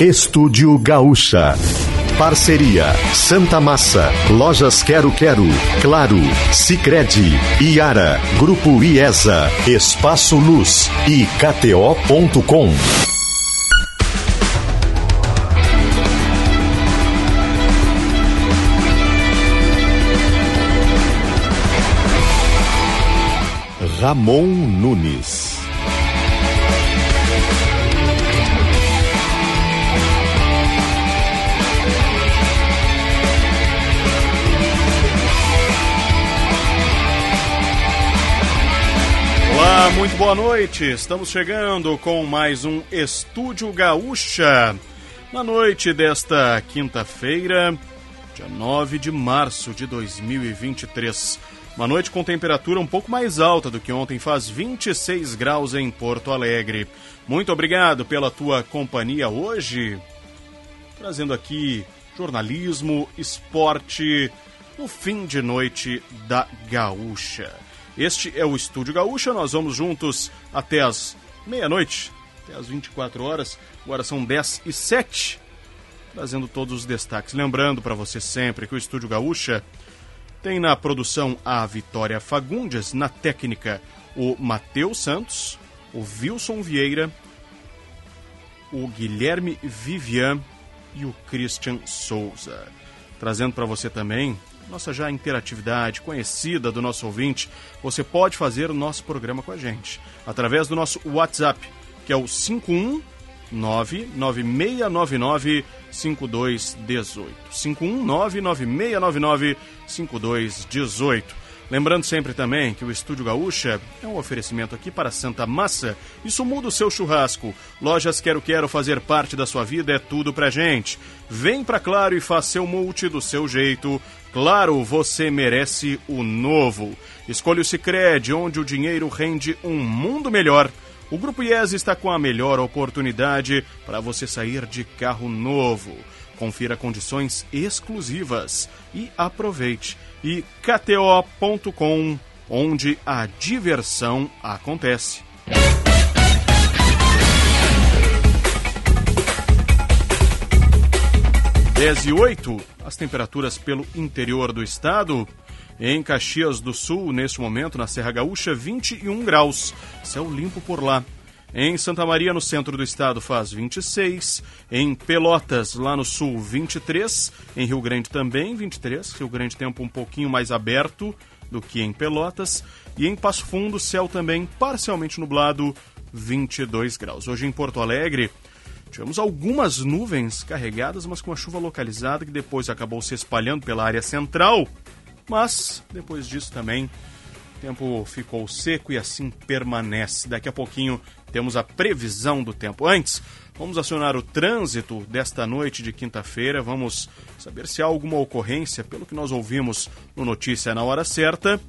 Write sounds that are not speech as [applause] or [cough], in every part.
Estúdio Gaúcha. Parceria Santa Massa, Lojas Quero Quero, Claro, Sicredi, Iara, Grupo IESA, Espaço Luz e KTO.com. Ramon Nunes. Olá, muito boa noite. Estamos chegando com mais um Estúdio Gaúcha. Na noite desta quinta-feira, dia 9 de março de 2023. Uma noite com temperatura um pouco mais alta do que ontem, faz 26 graus em Porto Alegre. Muito obrigado pela tua companhia hoje, trazendo aqui jornalismo, esporte, no fim de noite da Gaúcha. Este é o Estúdio Gaúcha, nós vamos juntos até as meia-noite, até as 24 horas, agora são 10 e 7, trazendo todos os destaques. Lembrando para você sempre que o Estúdio Gaúcha tem na produção a Vitória Fagundes, na técnica o Matheus Santos, o Wilson Vieira, o Guilherme Vivian e o Christian Souza. Trazendo para você também nossa já interatividade conhecida do nosso ouvinte, você pode fazer o nosso programa com a gente através do nosso WhatsApp, que é o 519 9699 5218. 5199699 5218. Lembrando sempre também que o Estúdio Gaúcha é um oferecimento aqui para Santa Massa. Isso muda o seu churrasco. Lojas Quero Quero fazer parte da sua vida é tudo pra gente. Vem pra Claro e faça seu multi do seu jeito. Claro, você merece o novo. Escolha o Cicred, onde o dinheiro rende um mundo melhor. O Grupo IES está com a melhor oportunidade para você sair de carro novo. Confira condições exclusivas e aproveite. E KTO.com, onde a diversão acontece. Dez e oito, as temperaturas pelo interior do estado. Em Caxias do Sul, neste momento, na Serra Gaúcha, 21 graus. Céu limpo por lá. Em Santa Maria, no centro do estado, faz 26. Em Pelotas, lá no sul, 23. Em Rio Grande também, 23. Rio Grande tempo um pouquinho mais aberto do que em Pelotas. E em Passo Fundo, céu também parcialmente nublado, 22 graus. Hoje em Porto Alegre, tivemos algumas nuvens carregadas, mas com a chuva localizada que depois acabou se espalhando pela área central. Mas, depois disso também, o tempo ficou seco e assim permanece. Daqui a pouquinho temos a previsão do tempo. Antes, vamos acionar o trânsito desta noite de quinta-feira. Vamos saber se há alguma ocorrência, pelo que nós ouvimos no Notícia na Hora Certa.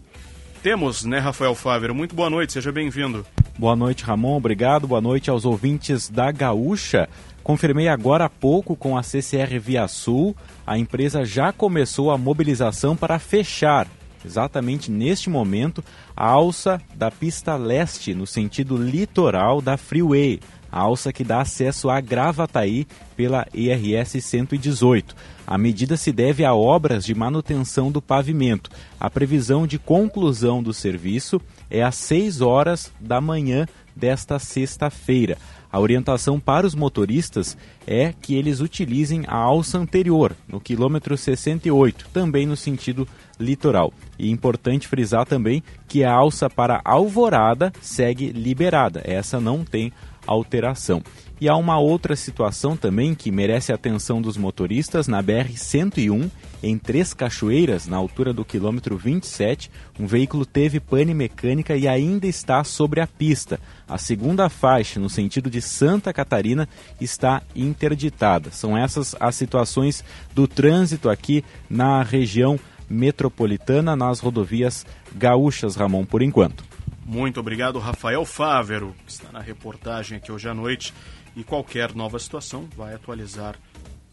Temos, né, Rafael Fáver? Muito boa noite, seja bem-vindo. Boa noite, Ramon. Obrigado. Boa noite aos ouvintes da Gaúcha. Confirmei agora há pouco com a CCR Via Sul. A empresa já começou a mobilização para fechar, exatamente neste momento, a alça da pista leste no sentido litoral da Freeway, a alça que dá acesso a Gravataí pela IRS 118. A medida se deve a obras de manutenção do pavimento. A previsão de conclusão do serviço é às 6 horas da manhã desta sexta-feira. A orientação para os motoristas é que eles utilizem a alça anterior, no quilômetro 68, também no sentido litoral. E é importante frisar também que a alça para Alvorada segue liberada, essa não tem alteração. E há uma outra situação também que merece a atenção dos motoristas na BR-101, em Três Cachoeiras, na altura do quilômetro 27. Um veículo teve pane mecânica e ainda está sobre a pista. A segunda faixa, no sentido de Santa Catarina, está interditada. São essas as situações do trânsito aqui na região metropolitana, nas rodovias gaúchas, Ramon, por enquanto. Muito obrigado, Rafael Fávero, que está na reportagem aqui hoje à noite. E qualquer nova situação vai atualizar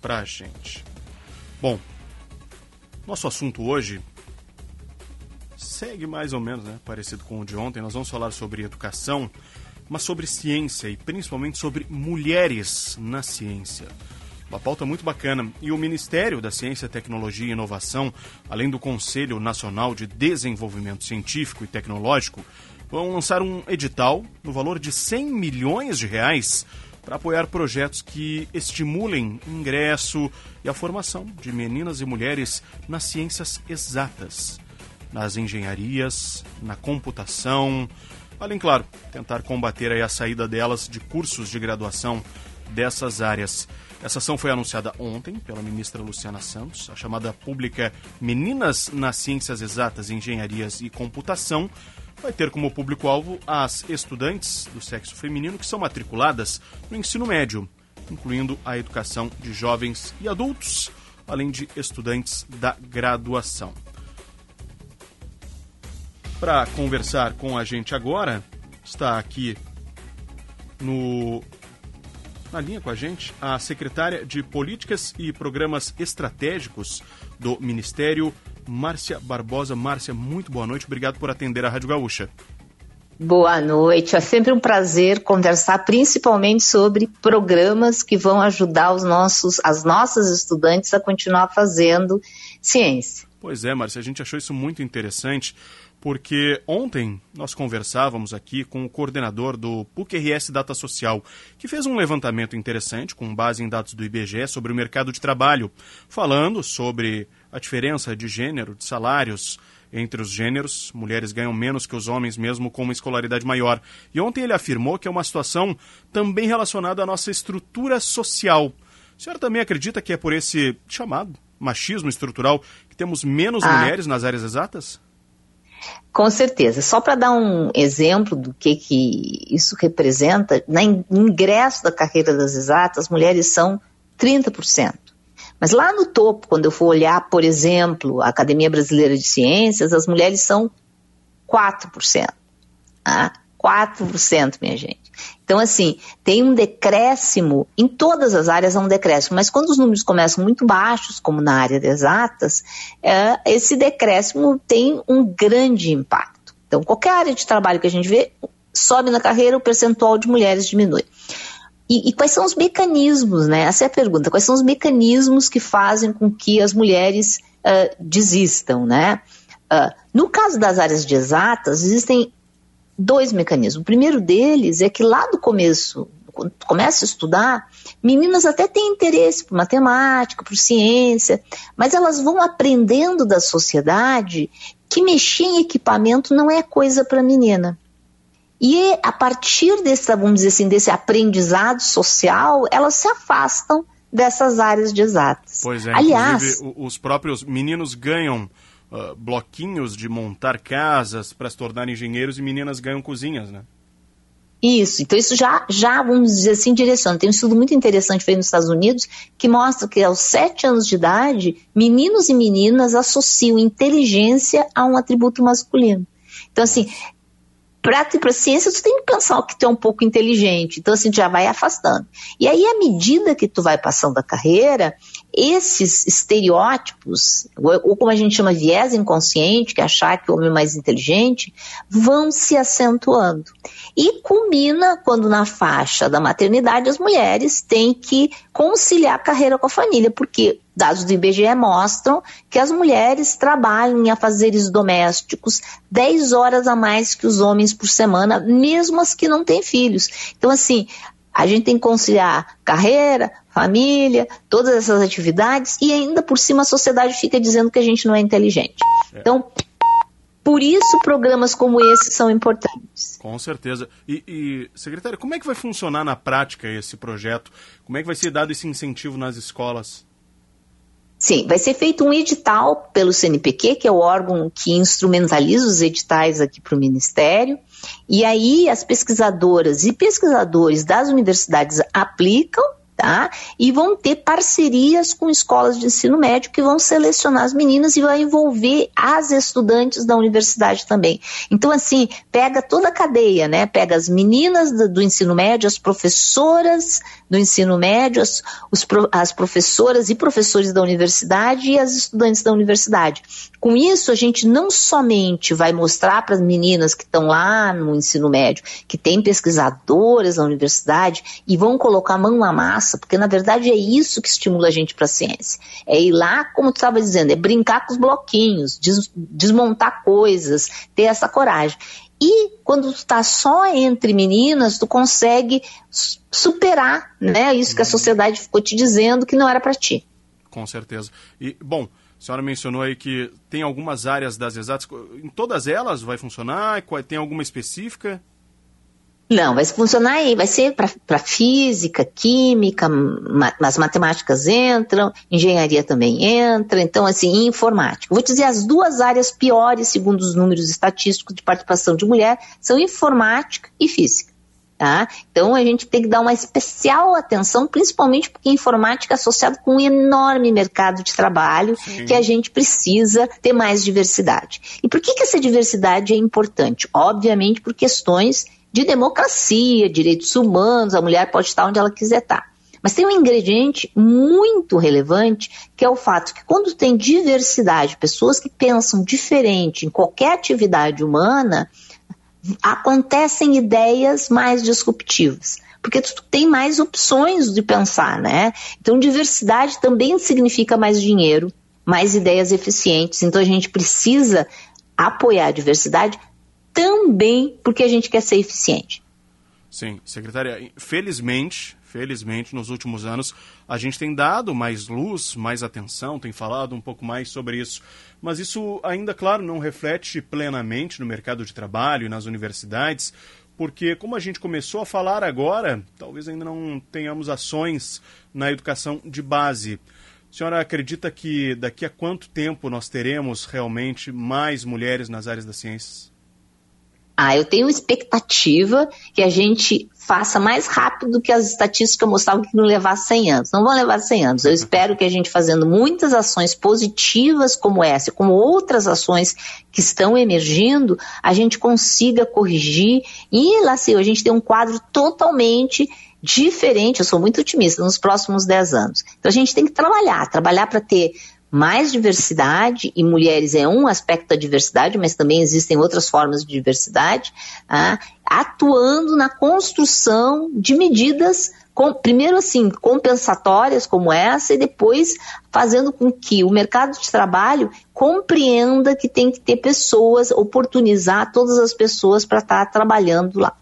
para a gente. Bom, nosso assunto hoje segue mais ou menos né, parecido com o de ontem. Nós vamos falar sobre educação. mas sobre ciência e principalmente sobre mulheres na ciência. Uma pauta muito bacana. E o Ministério da Ciência, Tecnologia e Inovação, além do Conselho Nacional de Desenvolvimento Científico e Tecnológico, vão lançar um edital no valor de 100 milhões de reais para apoiar projetos que estimulem o ingresso e a formação de meninas e mulheres nas ciências exatas, nas engenharias, na computação, além, claro, tentar combater a saída delas de cursos de graduação dessas áreas. Essa ação foi anunciada ontem pela ministra Luciana Santos, a chamada pública Meninas nas Ciências Exatas, Engenharias e Computação. Vai ter como público-alvo as estudantes do sexo feminino que são matriculadas no ensino médio, incluindo a educação de jovens e adultos, além de estudantes da graduação. Para conversar com a gente agora, está aqui no na linha com a gente a secretária de Políticas e Programas Estratégicos do Ministério, Márcia Barbosa. Márcia, muito boa noite. Obrigado por atender a Rádio Gaúcha. Boa noite. É sempre um prazer conversar, principalmente sobre programas que vão ajudar os nossos, as nossas estudantes a continuar fazendo ciência. Pois é, Márcia, a gente achou isso muito interessante porque ontem nós conversávamos aqui com o coordenador do PUC-RS Data Social, que fez um levantamento interessante com base em dados do IBGE sobre o mercado de trabalho, falando sobre a diferença de gênero, de salários entre os gêneros. Mulheres ganham menos que os homens, mesmo com uma escolaridade maior. E ontem ele afirmou que é uma situação também relacionada à nossa estrutura social. A senhora também acredita que é por esse chamado machismo estrutural que temos menos ah. mulheres nas áreas exatas? Com certeza. Só para dar um exemplo do que, que isso representa, no ingresso da carreira das exatas, as mulheres são 30%. Mas lá no topo, quando eu for olhar, por exemplo, a Academia Brasileira de Ciências, as mulheres são 4%. Tá? 4%, minha gente. Então, assim, tem um decréscimo, em todas as áreas há um decréscimo, mas quando os números começam muito baixos, como na área de exatas, é, esse decréscimo tem um grande impacto. Então, qualquer área de trabalho que a gente vê, sobe na carreira, o percentual de mulheres diminui. E, e, quais são os mecanismos, né? Essa é a pergunta. Quais são os mecanismos que fazem com que as mulheres uh, desistam, né? Uh, no caso das áreas de exatas, existem dois mecanismos. O primeiro deles é que lá do começo, quando tu começa a estudar, meninas até têm interesse por matemática, por ciência, mas elas vão aprendendo da sociedade que mexer em equipamento não é coisa para menina. E a partir desse, vamos dizer assim, desse aprendizado social, elas se afastam dessas áreas de exatas. Pois é, Aliás, os próprios meninos ganham uh, bloquinhos de montar casas para se tornar engenheiros e meninas ganham cozinhas, né? Isso, então isso já, já, vamos dizer assim, direciona. Tem um estudo muito interessante feito nos Estados Unidos que mostra que aos sete anos de idade, meninos e meninas associam inteligência a um atributo masculino. Então, assim, para para ciência, tu tem que pensar que tu é um pouco inteligente. Então, assim, já vai afastando. E aí, à medida que tu vai passando a carreira, esses estereótipos, ou como a gente chama viés inconsciente, que é achar que o homem é mais inteligente, vão se acentuando. E culmina quando na faixa da maternidade as mulheres têm que conciliar a carreira com a família, porque dados do IBGE mostram que as mulheres trabalham em afazeres domésticos 10 horas a mais que os homens por semana, mesmo as que não têm filhos. Então, assim, a gente tem que conciliar carreira, família, todas essas atividades e ainda por cima a sociedade fica dizendo que a gente não é inteligente. É. Então, por isso programas como esse são importantes. Com certeza. E, e, secretária, como é que vai funcionar na prática esse projeto? Como é que vai ser dado esse incentivo nas escolas? Sim, vai ser feito um edital pelo CNPq, que é o órgão que instrumentaliza os editais aqui para o Ministério, e aí as pesquisadoras e pesquisadores das universidades aplicam Tá? E vão ter parcerias com escolas de ensino médio que vão selecionar as meninas e vai envolver as estudantes da universidade também. Então, assim, pega toda a cadeia, né? Pega as meninas do, do ensino médio, as professoras do ensino médio, as, os, as professoras e professores da universidade e as estudantes da universidade. Com isso, a gente não somente vai mostrar para as meninas que estão lá no ensino médio, que tem pesquisadoras na universidade e vão colocar a mão na massa, porque na verdade é isso que estimula a gente para a ciência. É ir lá, como tu estava dizendo, é brincar com os bloquinhos, des desmontar coisas, ter essa coragem. E quando tu está só entre meninas, tu consegue superar, né? Isso que a sociedade ficou te dizendo que não era para ti. Com certeza. E bom, a senhora mencionou aí que tem algumas áreas das exatas. Em todas elas vai funcionar? Tem alguma específica? Não, vai funcionar aí, vai ser para física, química, ma as matemáticas entram, engenharia também entra, então assim, informática. Vou dizer as duas áreas piores, segundo os números estatísticos de participação de mulher, são informática e física. Tá? Então a gente tem que dar uma especial atenção, principalmente porque a informática é associada com um enorme mercado de trabalho Sim. que a gente precisa ter mais diversidade. E por que, que essa diversidade é importante? Obviamente por questões de democracia, direitos humanos, a mulher pode estar onde ela quiser estar. Mas tem um ingrediente muito relevante, que é o fato que quando tem diversidade, pessoas que pensam diferente em qualquer atividade humana, acontecem ideias mais disruptivas. Porque tu tem mais opções de pensar, né? Então, diversidade também significa mais dinheiro, mais ideias eficientes. Então, a gente precisa apoiar a diversidade também porque a gente quer ser eficiente. Sim, secretária, felizmente, felizmente, nos últimos anos, a gente tem dado mais luz, mais atenção, tem falado um pouco mais sobre isso. Mas isso ainda, claro, não reflete plenamente no mercado de trabalho e nas universidades, porque como a gente começou a falar agora, talvez ainda não tenhamos ações na educação de base. A senhora acredita que daqui a quanto tempo nós teremos realmente mais mulheres nas áreas das ciências? Ah, eu tenho expectativa que a gente faça mais rápido do que as estatísticas mostravam que não levar 100 anos. Não vão levar 100 anos. Eu espero que a gente fazendo muitas ações positivas como essa, como outras ações que estão emergindo, a gente consiga corrigir e sim, a gente tem um quadro totalmente diferente, eu sou muito otimista, nos próximos 10 anos. Então a gente tem que trabalhar, trabalhar para ter mais diversidade, e mulheres é um aspecto da diversidade, mas também existem outras formas de diversidade, ah, atuando na construção de medidas, com, primeiro assim, compensatórias como essa, e depois fazendo com que o mercado de trabalho compreenda que tem que ter pessoas, oportunizar todas as pessoas para estar tá trabalhando lá.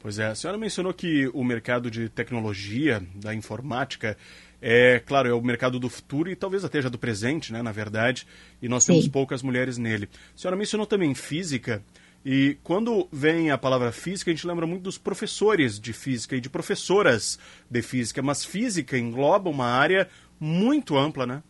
Pois é, a senhora mencionou que o mercado de tecnologia, da informática, é, claro, é o mercado do futuro e talvez até já do presente, né, na verdade, e nós Sim. temos poucas mulheres nele. A senhora mencionou também física, e quando vem a palavra física, a gente lembra muito dos professores de física e de professoras de física, mas física engloba uma área muito ampla, né?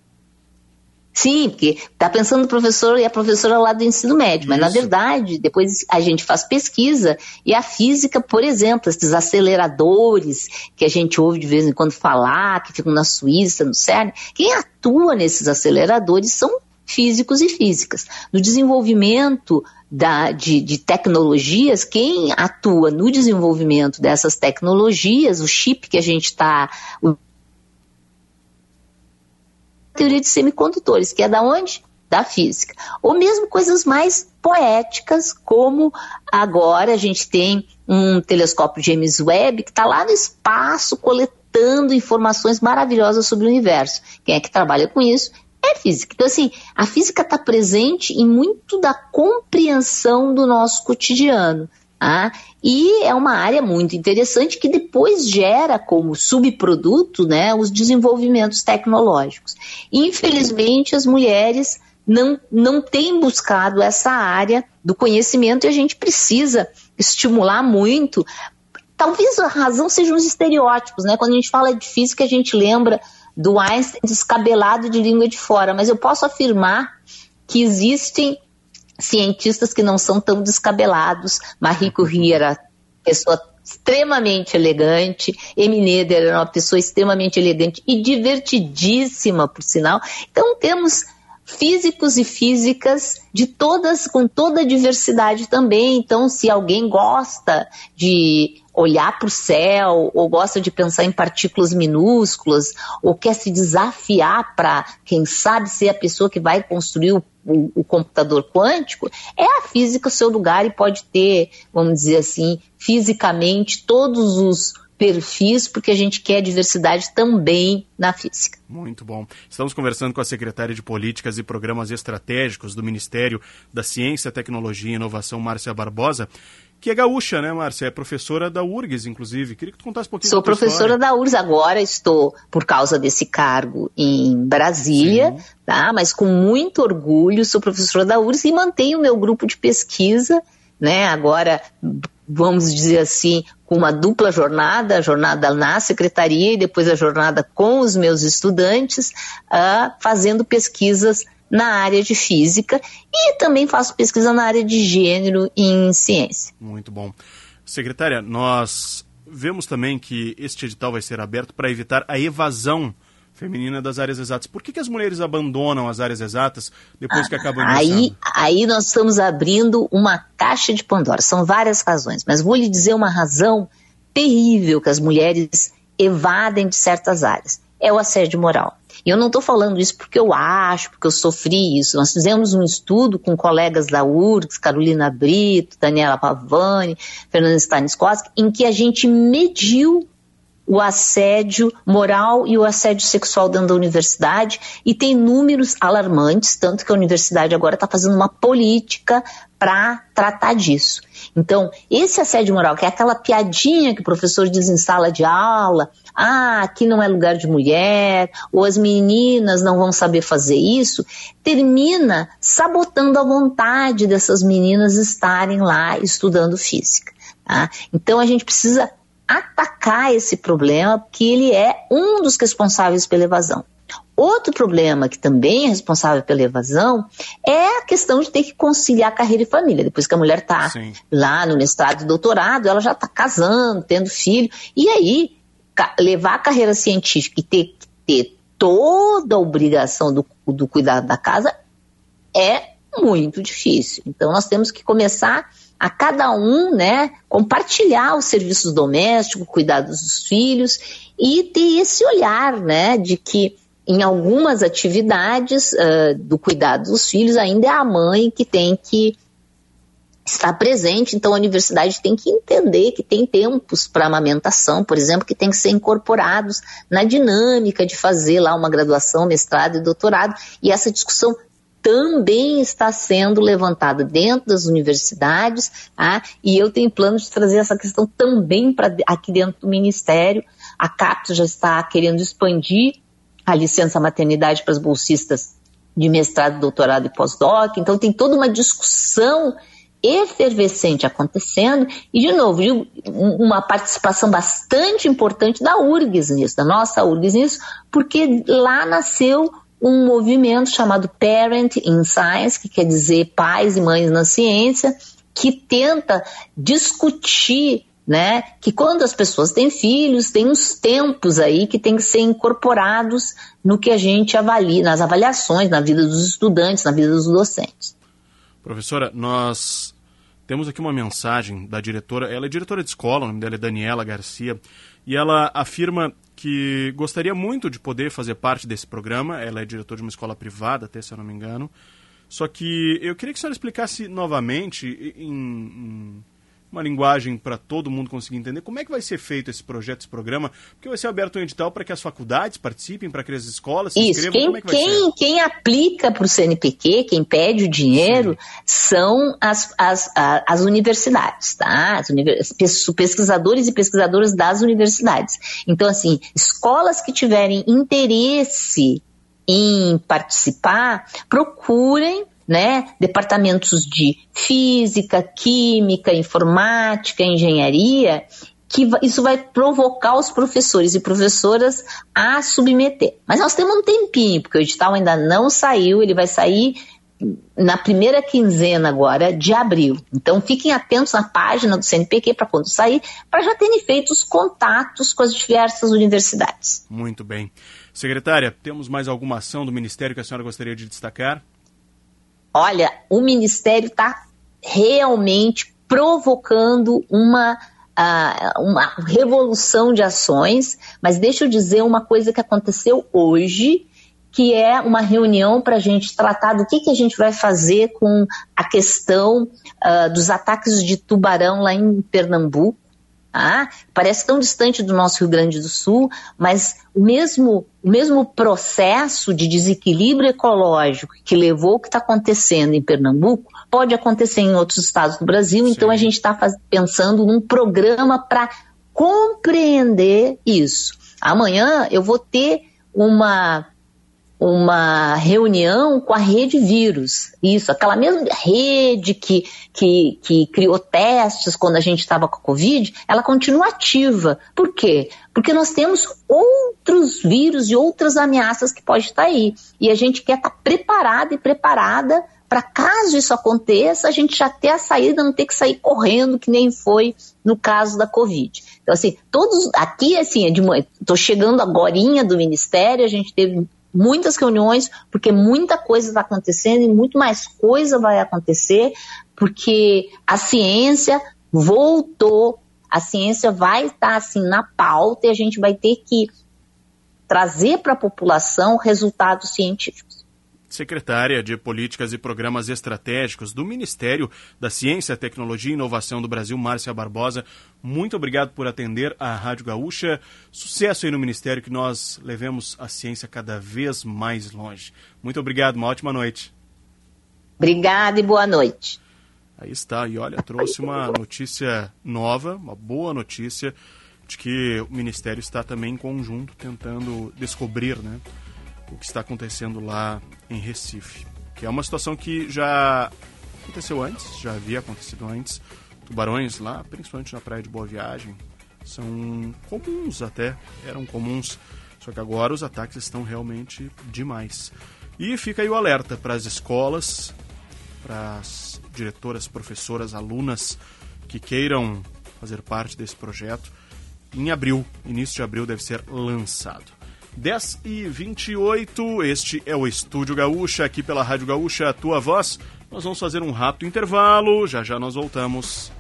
Sim, porque está pensando no professor e a professora lá do ensino médio, mas Isso. na verdade, depois a gente faz pesquisa e a física, por exemplo, esses aceleradores que a gente ouve de vez em quando falar, que ficam na Suíça, no CERN, quem atua nesses aceleradores são físicos e físicas. No desenvolvimento da, de, de, tecnologias, quem atua no desenvolvimento dessas tecnologias, o chip que a gente está teoria de semicondutores, que é da onde? Da física. Ou mesmo coisas mais poéticas, como agora a gente tem um telescópio James Webb que está lá no espaço coletando informações maravilhosas sobre o universo. Quem é que trabalha com isso? É física. Então, assim, a física está presente em muito da compreensão do nosso cotidiano. Ah, e é uma área muito interessante que depois gera como subproduto né, os desenvolvimentos tecnológicos. Infelizmente, as mulheres não, não têm buscado essa área do conhecimento e a gente precisa estimular muito. Talvez a razão sejam os estereótipos, né? Quando a gente fala de física, a gente lembra do Einstein descabelado de língua de fora, mas eu posso afirmar que existem cientistas que não são tão descabelados. Marie Curie era pessoa extremamente elegante. Emineder era uma pessoa extremamente elegante e divertidíssima, por sinal. Então temos físicos e físicas de todas, com toda a diversidade também. Então, se alguém gosta de olhar para o céu, ou gosta de pensar em partículas minúsculas, ou quer se desafiar para, quem sabe, ser a pessoa que vai construir o, o, o, computador quântico, é a física o seu lugar e pode ter, vamos dizer assim, fisicamente todos os perfis, porque a gente quer diversidade também na física. Muito bom. Estamos conversando com a secretária de Políticas e Programas Estratégicos do Ministério da Ciência, Tecnologia e Inovação, Márcia Barbosa que é gaúcha, né, Márcia? É professora da URGS, inclusive. Queria que tu contasse um pouquinho Sou professora da URGS agora, estou, por causa desse cargo, em Brasília, Sim. tá? Mas com muito orgulho, sou professora da URGS e mantenho o meu grupo de pesquisa, né? Agora, vamos dizer assim, com uma dupla jornada, a jornada na secretaria e depois a jornada com os meus estudantes, uh, fazendo pesquisas na área de física e também faço pesquisa na área de gênero em ciência. Muito bom. Secretária, nós vemos também que este edital vai ser aberto para evitar a evasão feminina das áreas exatas. Por que, que as mulheres abandonam as áreas exatas depois que acabam aí, aí nós estamos abrindo uma caixa de Pandora. São várias razões, mas vou lhe dizer uma razão terrível que as mulheres evadem de certas áreas. É o assédio moral. E eu não estou falando isso porque eu acho, porque eu sofri isso. Nós fizemos um estudo com colegas da URGS, Carolina Brito, Daniela Pavani, Fernanda Stanislavski, em que a gente mediu o assédio moral e o assédio sexual dentro da universidade e tem números alarmantes, tanto que a universidade agora está fazendo uma política para tratar disso. Então, esse assédio moral, que é aquela piadinha que o professor diz em sala de aula, ah, aqui não é lugar de mulher, ou as meninas não vão saber fazer isso, termina sabotando a vontade dessas meninas estarem lá estudando física. Tá? Então, a gente precisa atacar esse problema, porque ele é um dos responsáveis pela evasão. Outro problema que também é responsável pela evasão é a questão de ter que conciliar carreira e família. Depois que a mulher está lá no mestrado e doutorado, ela já está casando, tendo filho, e aí levar a carreira científica e ter que ter toda a obrigação do, do cuidado da casa é muito difícil. Então nós temos que começar a cada um, né, compartilhar os serviços domésticos, cuidados dos filhos e ter esse olhar, né, de que em algumas atividades uh, do cuidado dos filhos, ainda é a mãe que tem que estar presente. Então, a universidade tem que entender que tem tempos para amamentação, por exemplo, que tem que ser incorporados na dinâmica de fazer lá uma graduação, mestrado e doutorado. E essa discussão também está sendo levantada dentro das universidades, tá? e eu tenho plano de trazer essa questão também para aqui dentro do Ministério. A CAPES já está querendo expandir a licença maternidade para as bolsistas de mestrado, doutorado e pós-doc. Então tem toda uma discussão efervescente acontecendo e, de novo, uma participação bastante importante da URGS nisso, da nossa URGS nisso, porque lá nasceu um movimento chamado Parent in Science, que quer dizer pais e mães na ciência, que tenta discutir né? Que quando as pessoas têm filhos, tem uns tempos aí que tem que ser incorporados no que a gente avalia, nas avaliações, na vida dos estudantes, na vida dos docentes. Professora, nós temos aqui uma mensagem da diretora, ela é diretora de escola, o nome dela é Daniela Garcia, e ela afirma que gostaria muito de poder fazer parte desse programa, ela é diretora de uma escola privada, até se eu não me engano, só que eu queria que a senhora explicasse novamente em, em uma linguagem para todo mundo conseguir entender como é que vai ser feito esse projeto, esse programa, porque vai ser aberto um edital para que as faculdades participem, para que as escolas se Isso, inscrevam, quem, é que quem, quem, aplica para o CNPq, quem pede o dinheiro, Sim. são as, as, as universidades, tá? As univers... pesquisadores e pesquisadoras das universidades. Então, assim, escolas que tiverem interesse em participar, procurem né, departamentos de física, química, informática, engenharia, que isso vai provocar os professores e professoras a submeter. Mas nós temos um tempinho, porque o edital ainda não saiu, ele vai sair na primeira quinzena agora de abril. Então fiquem atentos na página do CNPq para quando sair, para já terem feito os contatos com as diversas universidades. Muito bem. Secretária, temos mais alguma ação do Ministério que a senhora gostaria de destacar? Olha, o Ministério está realmente provocando uma, uh, uma revolução de ações, mas deixa eu dizer uma coisa que aconteceu hoje que é uma reunião para a gente tratar do que, que a gente vai fazer com a questão uh, dos ataques de tubarão lá em Pernambuco. Tá? Parece tão distante do nosso Rio Grande do Sul, mas o mesmo, o mesmo processo de desequilíbrio ecológico que levou o que está acontecendo em Pernambuco pode acontecer em outros estados do Brasil. Sim. Então a gente está pensando num programa para compreender isso. Amanhã eu vou ter uma uma reunião com a rede vírus. Isso, aquela mesma rede que, que, que criou testes quando a gente estava com a Covid, ela continua ativa. Por quê? Porque nós temos outros vírus e outras ameaças que podem estar aí. E a gente quer estar preparado e preparada para caso isso aconteça, a gente já ter a saída, não ter que sair correndo, que nem foi no caso da Covid. Então, assim, todos aqui, assim, é estou chegando agora do Ministério, a gente teve muitas reuniões, porque muita coisa está acontecendo e muito mais coisa vai acontecer, porque a ciência voltou, a ciência vai estar assim na pauta e a gente vai ter que trazer para a população resultados científicos secretária de Políticas e Programas Estratégicos do Ministério da Ciência, Tecnologia e Inovação do Brasil, Márcia Barbosa. Muito obrigado por atender a Rádio Gaúcha. Sucesso aí no Ministério, que nós levemos a ciência cada vez mais longe. Muito obrigado, uma ótima noite. Obrigada e boa noite. Aí está, e olha, trouxe uma notícia nova, uma boa notícia, de que o Ministério está também em conjunto tentando descobrir, né? O que está acontecendo lá em Recife. Que é uma situação que já aconteceu antes, já havia acontecido antes. Tubarões lá, principalmente na praia de Boa Viagem, são comuns até, eram comuns. Só que agora os ataques estão realmente demais. E fica aí o alerta para as escolas, para as diretoras, professoras, alunas que queiram fazer parte desse projeto. Em abril, início de abril, deve ser lançado. 10 e 28, este é o Estúdio Gaúcha, aqui pela Rádio Gaúcha, a tua voz. Nós vamos fazer um rápido intervalo, já já nós voltamos.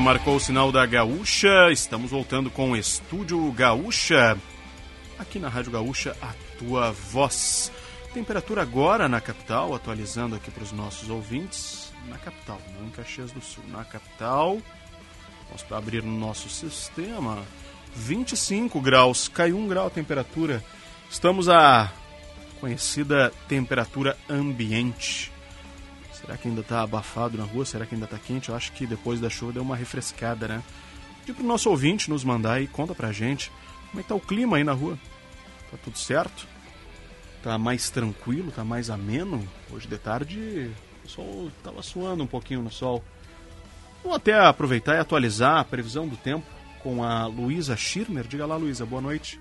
Marcou o sinal da Gaúcha. Estamos voltando com o Estúdio Gaúcha. Aqui na Rádio Gaúcha, a tua voz. Temperatura agora na capital, atualizando aqui para os nossos ouvintes. Na capital, não em Caxias do Sul. Na capital, vamos para abrir no nosso sistema. 25 graus, caiu um grau a temperatura. Estamos a conhecida temperatura ambiente. Será que ainda está abafado na rua? Será que ainda está quente? Eu acho que depois da chuva deu uma refrescada, né? Pedir pro nosso ouvinte nos mandar aí, conta pra gente como é tá o clima aí na rua. Tá tudo certo? Tá mais tranquilo, tá mais ameno? Hoje de tarde o sol tava suando um pouquinho no sol. Vamos até aproveitar e atualizar a previsão do tempo com a Luísa Schirmer. Diga lá, Luísa, boa noite.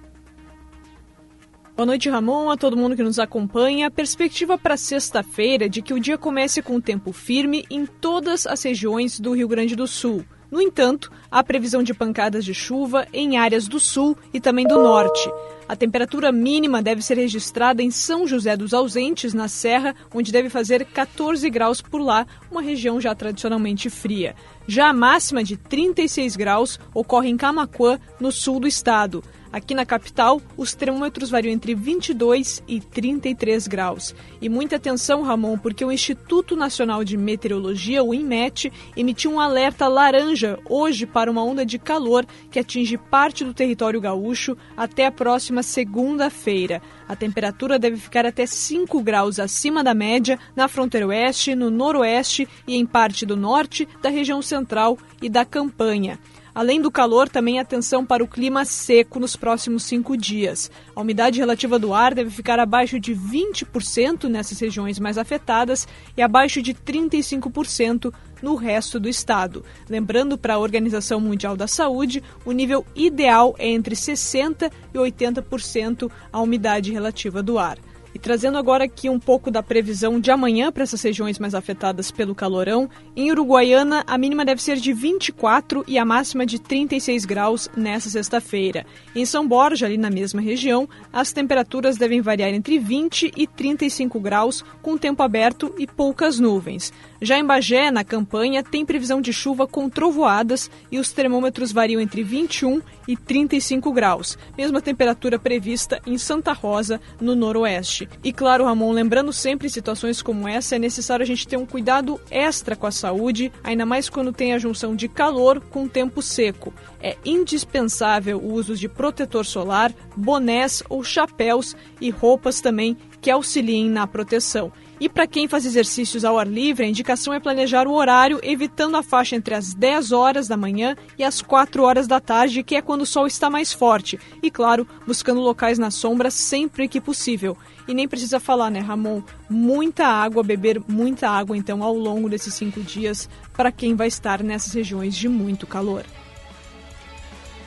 Boa noite, Ramon, a todo mundo que nos acompanha. A perspectiva para sexta-feira é de que o dia comece com tempo firme em todas as regiões do Rio Grande do Sul. No entanto, há previsão de pancadas de chuva em áreas do sul e também do norte. A temperatura mínima deve ser registrada em São José dos Ausentes, na Serra, onde deve fazer 14 graus por lá, uma região já tradicionalmente fria. Já a máxima de 36 graus ocorre em Camacuã, no sul do estado. Aqui na capital, os termômetros variam entre 22 e 33 graus. E muita atenção, Ramon, porque o Instituto Nacional de Meteorologia, o INMET, emitiu um alerta laranja hoje para uma onda de calor que atinge parte do território gaúcho até a próxima segunda-feira. A temperatura deve ficar até 5 graus acima da média na fronteira oeste, no noroeste e em parte do norte da região central e da campanha. Além do calor, também atenção para o clima seco nos próximos cinco dias. A umidade relativa do ar deve ficar abaixo de 20% nessas regiões mais afetadas e abaixo de 35% no resto do estado. Lembrando para a Organização Mundial da Saúde, o nível ideal é entre 60% e 80% a umidade relativa do ar. E trazendo agora aqui um pouco da previsão de amanhã para essas regiões mais afetadas pelo calorão, em Uruguaiana a mínima deve ser de 24 e a máxima de 36 graus nessa sexta-feira. Em São Borja, ali na mesma região, as temperaturas devem variar entre 20 e 35 graus, com tempo aberto e poucas nuvens. Já em Bagé, na campanha, tem previsão de chuva com trovoadas e os termômetros variam entre 21 e 35 graus, mesma temperatura prevista em Santa Rosa, no noroeste. E claro, Ramon, lembrando sempre situações como essa, é necessário a gente ter um cuidado extra com a saúde, ainda mais quando tem a junção de calor com tempo seco. É indispensável o uso de protetor solar, bonés ou chapéus e roupas também que auxiliem na proteção. E para quem faz exercícios ao ar livre, a indicação é planejar o horário, evitando a faixa entre as 10 horas da manhã e as 4 horas da tarde, que é quando o sol está mais forte. E, claro, buscando locais na sombra sempre que possível. E nem precisa falar, né, Ramon? Muita água, beber muita água, então, ao longo desses cinco dias, para quem vai estar nessas regiões de muito calor.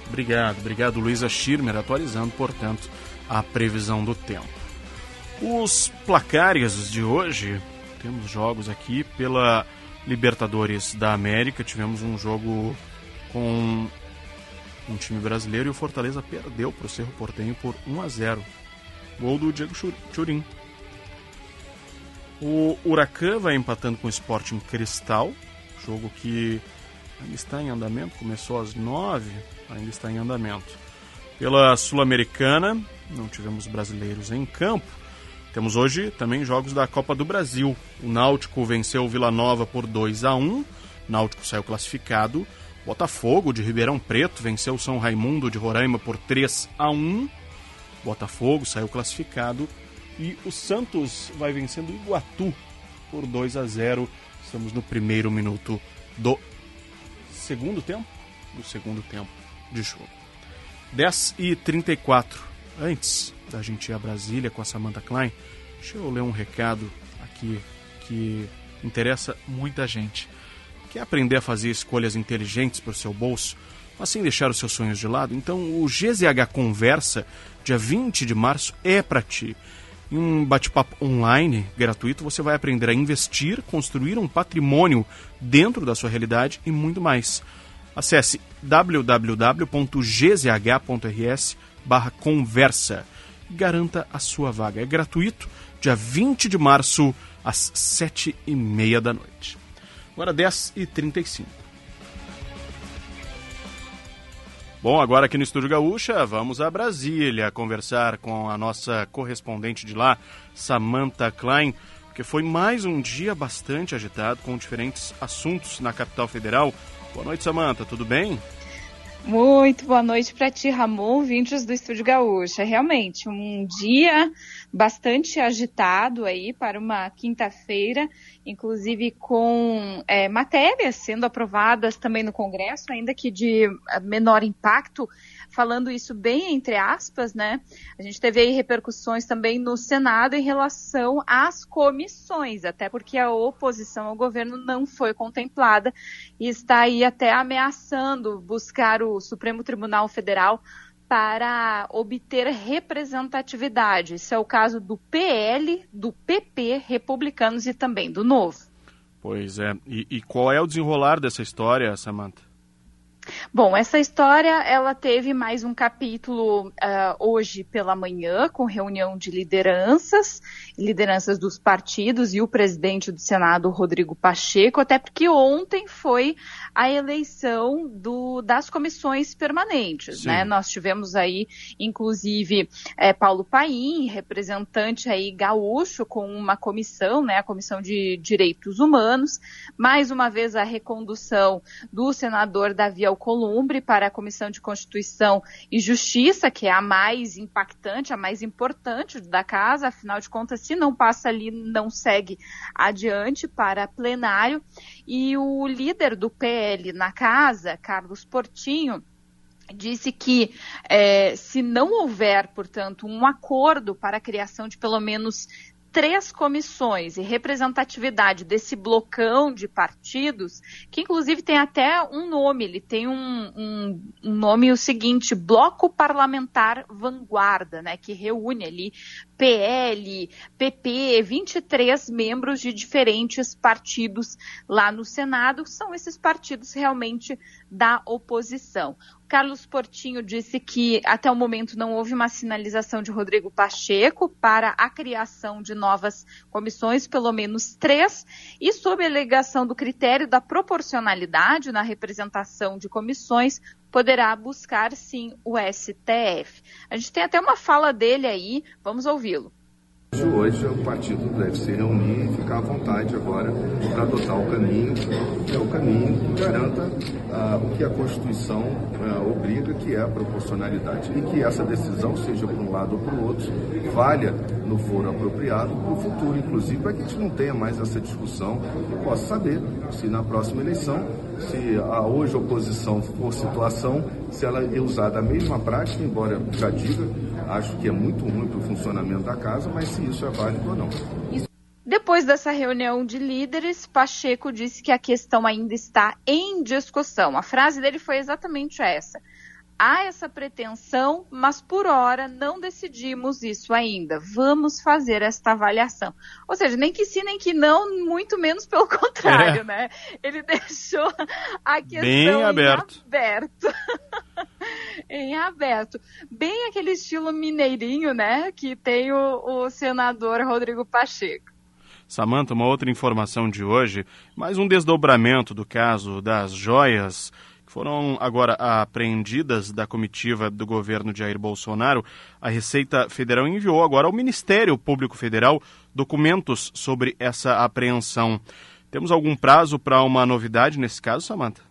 Obrigado, obrigado, Luísa Schirmer, atualizando, portanto, a previsão do tempo. Os placares de hoje, temos jogos aqui pela Libertadores da América. Tivemos um jogo com um time brasileiro e o Fortaleza perdeu para o Cerro Portenho por 1 a 0. Gol do Diego Churin. O Huracan vai empatando com o Sporting Cristal, jogo que ainda está em andamento, começou às 9, ainda está em andamento. Pela Sul-Americana, não tivemos brasileiros em campo. Temos hoje também jogos da Copa do Brasil. O Náutico venceu o Vila Nova por 2 a 1. O Náutico saiu classificado. Botafogo de Ribeirão Preto venceu o São Raimundo de Roraima por 3 a 1. Botafogo saiu classificado e o Santos vai vencendo o Iguatu por 2 a 0. Estamos no primeiro minuto do segundo tempo, do segundo tempo de jogo. 10 e 34. Antes da gente ir a Brasília com a Samantha Klein, deixa eu ler um recado aqui que interessa muita gente. Quer aprender a fazer escolhas inteligentes para o seu bolso, mas sem deixar os seus sonhos de lado? Então o GZH Conversa, dia 20 de março, é para ti. Em um bate-papo online gratuito, você vai aprender a investir, construir um patrimônio dentro da sua realidade e muito mais. Acesse www.gzh.rs barra conversa e garanta a sua vaga. É gratuito, dia 20 de março, às 7 e meia da noite. Agora 10 e 35 Bom, agora aqui no Estúdio Gaúcha, vamos a Brasília conversar com a nossa correspondente de lá, Samantha Klein, que foi mais um dia bastante agitado com diferentes assuntos na capital federal. Boa noite, Samantha, tudo bem? Muito boa noite para ti, Ramon, vindos do Estúdio Gaúcha. Realmente, um dia bastante agitado aí para uma quinta-feira, inclusive com é, matérias sendo aprovadas também no Congresso, ainda que de menor impacto, falando isso bem entre aspas, né? A gente teve aí repercussões também no Senado em relação às comissões, até porque a oposição ao governo não foi contemplada e está aí até ameaçando buscar o Supremo Tribunal Federal para obter representatividade. Isso é o caso do PL, do PP, republicanos e também do Novo. Pois é. E, e qual é o desenrolar dessa história, Samantha? Bom, essa história ela teve mais um capítulo uh, hoje pela manhã, com reunião de lideranças, lideranças dos partidos e o presidente do Senado, Rodrigo Pacheco, até porque ontem foi a eleição do, das comissões permanentes, né? Nós tivemos aí, inclusive, é, Paulo Paim, representante aí gaúcho, com uma comissão, né? A Comissão de Direitos Humanos, mais uma vez a recondução do senador Davi Alcolumbre para a Comissão de Constituição e Justiça, que é a mais impactante, a mais importante da casa, afinal de contas, se não passa ali, não segue adiante para plenário. E o líder do PL na casa, Carlos Portinho, disse que é, se não houver, portanto, um acordo para a criação de pelo menos três comissões e representatividade desse blocão de partidos, que inclusive tem até um nome, ele tem um, um, um nome o seguinte, Bloco Parlamentar Vanguarda, né, que reúne ali PL, PP, 23 membros de diferentes partidos lá no Senado, são esses partidos realmente da oposição. Carlos Portinho disse que até o momento não houve uma sinalização de Rodrigo Pacheco para a criação de novas comissões, pelo menos três, e sob a alegação do critério da proporcionalidade na representação de comissões, poderá buscar sim o STF. A gente tem até uma fala dele aí, vamos ouvi-lo. Hoje o partido deve se reunir e ficar à vontade agora para adotar o caminho, que é o caminho que garanta ah, o que a Constituição ah, obriga, que é a proporcionalidade. E que essa decisão, seja para um lado ou para o outro, valha no foro apropriado para o futuro, inclusive, para que a gente não tenha mais essa discussão e possa saber se na próxima eleição, se a hoje oposição for situação, se ela é usada a mesma prática, embora já diga, acho que é muito ruim para o funcionamento da casa, mas se isso é válido ou não. Depois dessa reunião de líderes, Pacheco disse que a questão ainda está em discussão. A frase dele foi exatamente essa há essa pretensão, mas por hora não decidimos isso ainda. Vamos fazer esta avaliação. Ou seja, nem que sim, nem que não, muito menos pelo [laughs] contrário, é. né? Ele [laughs] deixou a questão Bem aberto. em aberto. [laughs] em aberto. Bem aquele estilo mineirinho, né? Que tem o, o senador Rodrigo Pacheco. Samanta, uma outra informação de hoje, mais um desdobramento do caso das joias foram agora apreendidas da comitiva do governo de Jair Bolsonaro. A Receita Federal enviou agora ao Ministério Público Federal documentos sobre essa apreensão. Temos algum prazo para uma novidade nesse caso, Samantha?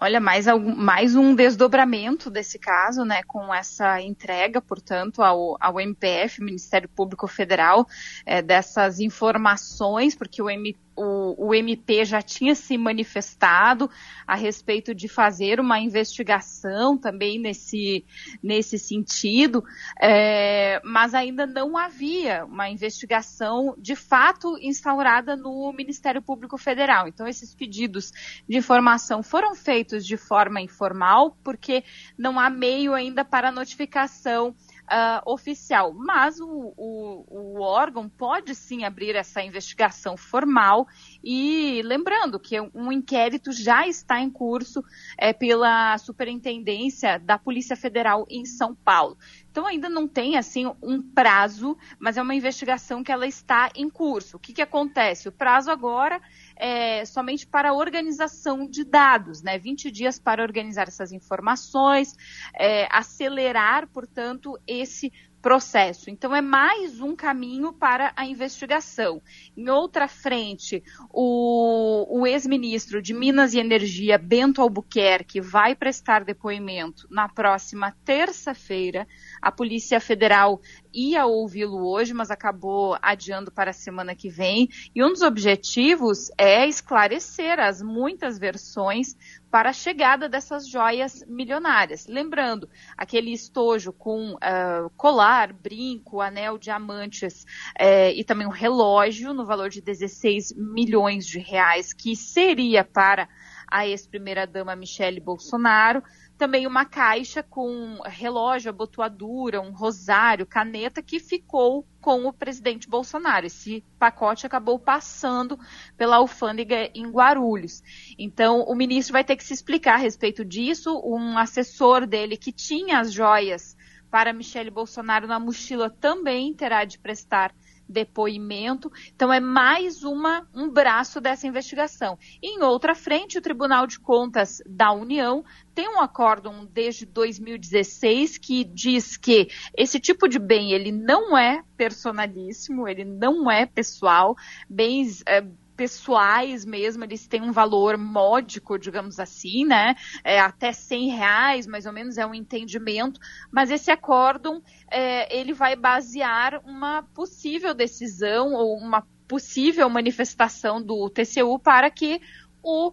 Olha, mais, algum, mais um desdobramento desse caso, né, com essa entrega, portanto, ao, ao MPF, Ministério Público Federal, é, dessas informações, porque o MP o, o, MP já tinha se manifestado a respeito de fazer uma investigação também nesse, nesse sentido, é, mas ainda não havia uma investigação de fato instaurada no Ministério Público Federal. Então, esses pedidos de informação foram feitos de forma informal, porque não há meio ainda para notificação uh, oficial. Mas o, o, o, órgão pode sim abrir essa investigação formal e lembrando que um inquérito já está em curso é, pela Superintendência da Polícia Federal em São Paulo. Então ainda não tem assim um prazo, mas é uma investigação que ela está em curso. O que, que acontece? O prazo agora é, somente para organização de dados, né? 20 dias para organizar essas informações, é, acelerar, portanto, esse processo. Então, é mais um caminho para a investigação. Em outra frente, o, o ex-ministro de Minas e Energia, Bento Albuquerque, vai prestar depoimento na próxima terça-feira. A Polícia Federal ia ouvi-lo hoje, mas acabou adiando para a semana que vem. E um dos objetivos é esclarecer as muitas versões para a chegada dessas joias milionárias. Lembrando, aquele estojo com uh, colar, brinco, anel, diamantes uh, e também um relógio no valor de 16 milhões de reais, que seria para a ex-primeira-dama Michele Bolsonaro, também uma caixa com relógio, abotoadura, um rosário, caneta que ficou com o presidente Bolsonaro. Esse pacote acabou passando pela alfândega em Guarulhos. Então, o ministro vai ter que se explicar a respeito disso. Um assessor dele que tinha as joias para Michele Bolsonaro na mochila também terá de prestar depoimento. Então, é mais uma, um braço dessa investigação. Em outra frente, o Tribunal de Contas da União tem um acórdão desde 2016 que diz que esse tipo de bem ele não é personalíssimo, ele não é pessoal, bens é, pessoais mesmo, eles têm um valor módico, digamos assim, né? É, até 100 reais, mais ou menos, é um entendimento. Mas esse acórdão, é, ele vai basear uma possível decisão ou uma possível manifestação do TCU para que o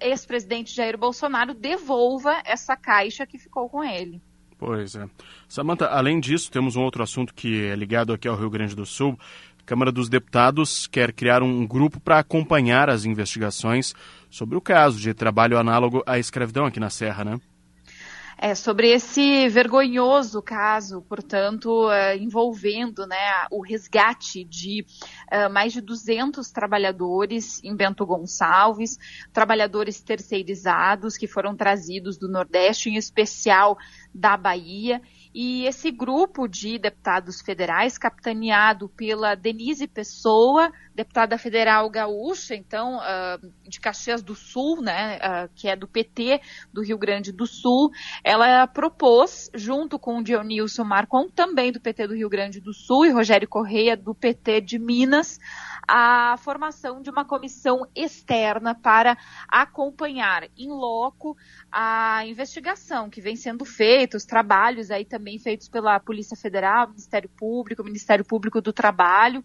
ex-presidente Jair Bolsonaro devolva essa caixa que ficou com ele. Pois é. Samanta, além disso, temos um outro assunto que é ligado aqui ao Rio Grande do Sul. Câmara dos Deputados quer criar um grupo para acompanhar as investigações sobre o caso de trabalho análogo à escravidão aqui na Serra, né? É, sobre esse vergonhoso caso, portanto, é, envolvendo né, o resgate de é, mais de 200 trabalhadores em Bento Gonçalves, trabalhadores terceirizados que foram trazidos do Nordeste, em especial da Bahia, e esse grupo de deputados federais, capitaneado pela Denise Pessoa, deputada federal gaúcha, então, uh, de Caxias do Sul, né, uh, que é do PT do Rio Grande do Sul, ela propôs, junto com o Dionilson Marcon, também do PT do Rio Grande do Sul, e Rogério Correia, do PT de Minas, a formação de uma comissão externa para acompanhar em loco a investigação que vem sendo feita, os trabalhos aí também feitos pela Polícia Federal, Ministério Público, Ministério Público do Trabalho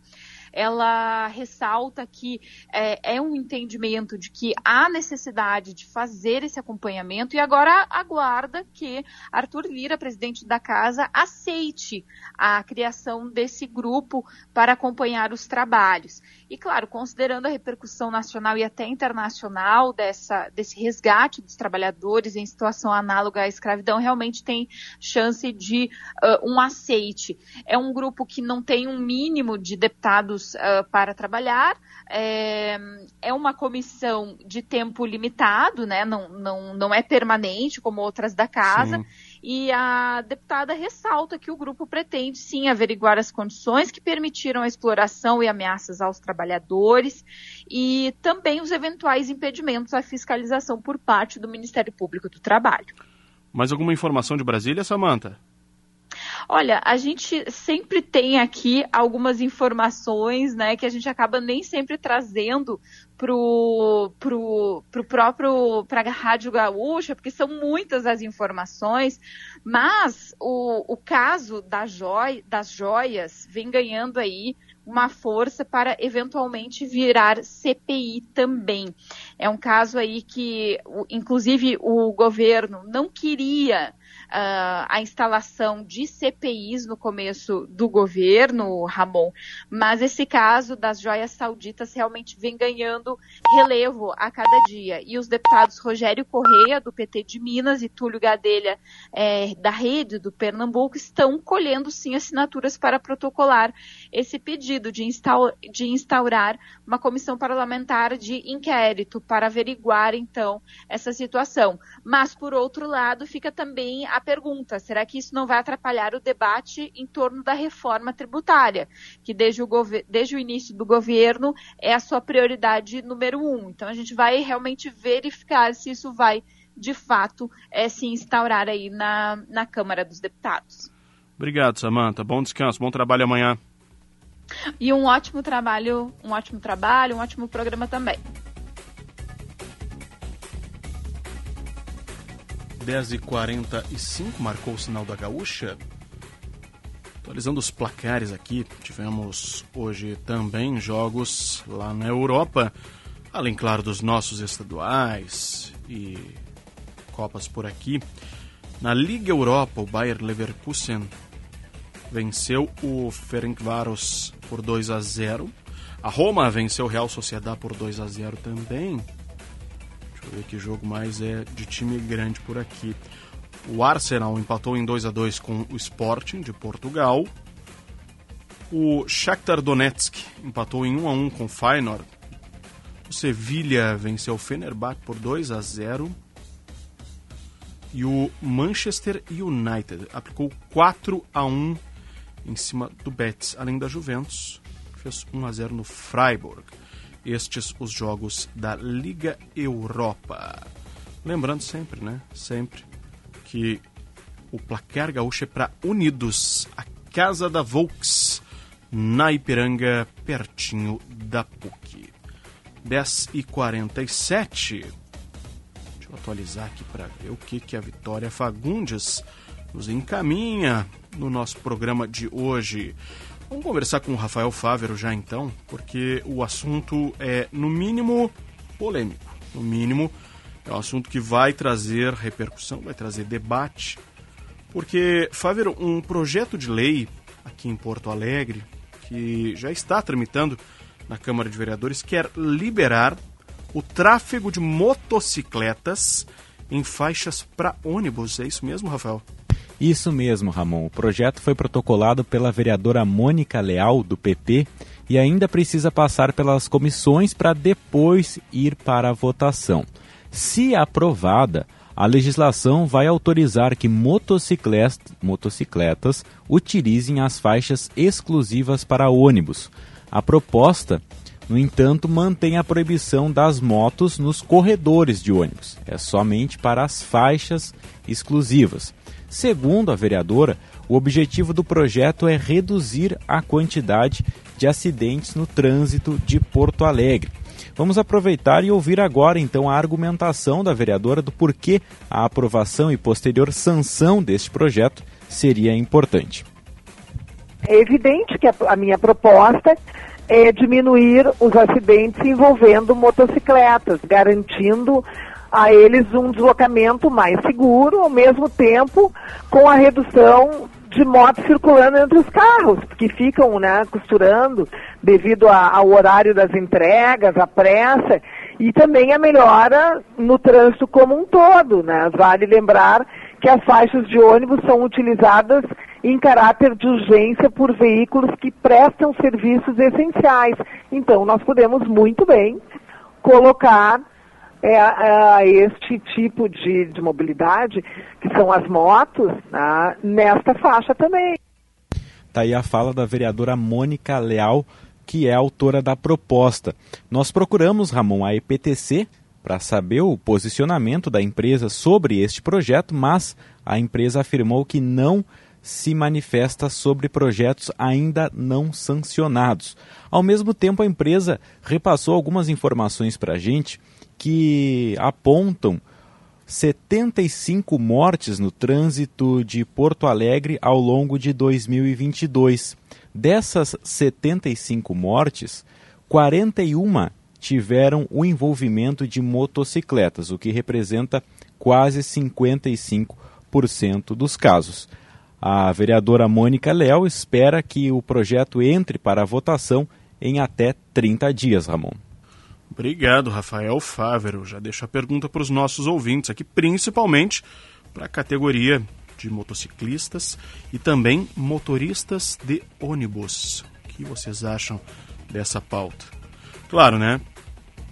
ela ressalta que é, é, um entendimento de que há necessidade de fazer esse acompanhamento e agora aguarda que Arthur Lira, presidente da casa, aceite a criação desse grupo para acompanhar os trabalhos. E, claro, considerando a repercussão nacional e até internacional dessa, desse resgate dos trabalhadores em situação análoga à escravidão, realmente tem chance de uh, um aceite. É um grupo que não tem um mínimo de deputados uh, para trabalhar, é, é, uma comissão de tempo limitado, né? não, não, não é permanente como outras da casa. Sim e a deputada ressalta que o grupo pretende sim averiguar as condições que permitiram a exploração e ameaças aos trabalhadores e também os eventuais impedimentos à fiscalização por parte do Ministério Público do Trabalho. Mais alguma informação de Brasília, Samanta? Olha, a gente sempre tem aqui algumas informações, né, que a gente acaba nem sempre trazendo pro, pro, pro próprio para a Rádio Gaúcha, porque são muitas as informações, mas o, o caso da joi, das joias vem ganhando aí uma força para eventualmente virar CPI também. É um caso aí que, inclusive, o governo não queria uh, a instalação de CPIs no começo do governo, Ramon, mas esse caso das joias sauditas realmente vem ganhando relevo a cada dia. E os deputados Rogério Correia, do PT de Minas, e Túlio Gadelha, é, da Rede do Pernambuco, estão colhendo sim assinaturas para protocolar esse pedido de, de instaurar uma comissão parlamentar de inquérito para averiguar, então, essa situação. Mas, por outro lado, fica também a pergunta: será que isso não vai atrapalhar o debate em torno da reforma tributária, que desde o, desde o início do governo é a sua prioridade número um? Então a gente vai realmente verificar se isso vai de fato é, se instaurar aí na, na Câmara dos Deputados. Obrigado, Samanta. Bom descanso, bom trabalho amanhã. E um ótimo trabalho, um ótimo trabalho, um ótimo programa também. 10h45, marcou o sinal da gaúcha. Atualizando os placares aqui, tivemos hoje também jogos lá na Europa, além, claro, dos nossos estaduais e Copas por aqui. Na Liga Europa, o Bayer Leverkusen venceu o Ferencváros por 2 a 0. A Roma venceu o Real Sociedad por 2 a 0 também. Deixa eu ver que jogo mais é de time grande por aqui. O Arsenal empatou em 2 a 2 com o Sporting de Portugal. O Shakhtar Donetsk empatou em 1 a 1 com o Feyenoord. O Sevilha venceu o Fenerbahçe por 2 a 0. E o Manchester United aplicou 4 a 1 em cima do Betis, além da Juventus, fez 1 a 0 no Freiburg. Estes os jogos da Liga Europa. Lembrando sempre, né? Sempre que o placar gaúcho é para Unidos, a casa da Volks, na Ipiranga, pertinho da PUC. 10 e 47 Deixa eu atualizar aqui para ver o que, que a Vitória Fagundes nos encaminha no nosso programa de hoje. Vamos conversar com o Rafael Fávero já então, porque o assunto é, no mínimo, polêmico. No mínimo, é um assunto que vai trazer repercussão, vai trazer debate. Porque, Fávero, um projeto de lei aqui em Porto Alegre, que já está tramitando na Câmara de Vereadores, quer liberar o tráfego de motocicletas em faixas para ônibus. É isso mesmo, Rafael? Isso mesmo, Ramon. O projeto foi protocolado pela vereadora Mônica Leal, do PP, e ainda precisa passar pelas comissões para depois ir para a votação. Se aprovada, a legislação vai autorizar que motocicletas, utilizem as faixas exclusivas para ônibus. A proposta, no entanto, mantém a proibição das motos nos corredores de ônibus. É somente para as faixas exclusivas. Segundo a vereadora, o objetivo do projeto é reduzir a quantidade de acidentes no trânsito de Porto Alegre. Vamos aproveitar e ouvir agora então a argumentação da vereadora do porquê a aprovação e posterior sanção deste projeto seria importante. É evidente que a, minha proposta é diminuir os acidentes envolvendo motocicletas, garantindo a eles um deslocamento mais seguro, ao mesmo tempo com a redução de motos circulando entre os carros, que ficam né, costurando devido a, ao horário das entregas, a pressa, e também a melhora no trânsito como um todo. Né? Vale lembrar que as faixas de ônibus são utilizadas em caráter de urgência por veículos que prestam serviços essenciais. Então, nós podemos muito bem colocar é, a, este tipo de, de, mobilidade, que são as motos, né, nesta faixa também. Está aí a fala da vereadora Mônica Leal, que é autora da proposta. Nós procuramos, Ramon, a EPTC para saber o posicionamento da empresa sobre este projeto, mas a empresa afirmou que não se manifesta sobre projetos ainda não sancionados. Ao mesmo tempo, a empresa repassou algumas informações para a gente que apontam 75 mortes no trânsito de Porto Alegre ao longo de 2022. Dessas 75 mortes, 41 tiveram o envolvimento de motocicletas, o que representa quase 55% dos casos. A vereadora Mônica Léo espera que o projeto entre para votação em até 30 dias, Ramon. Obrigado, Rafael Fávero. Já deixo a pergunta para os nossos ouvintes aqui, principalmente para a categoria de motociclistas e também motoristas de ônibus. O que vocês acham dessa pauta? Claro, né?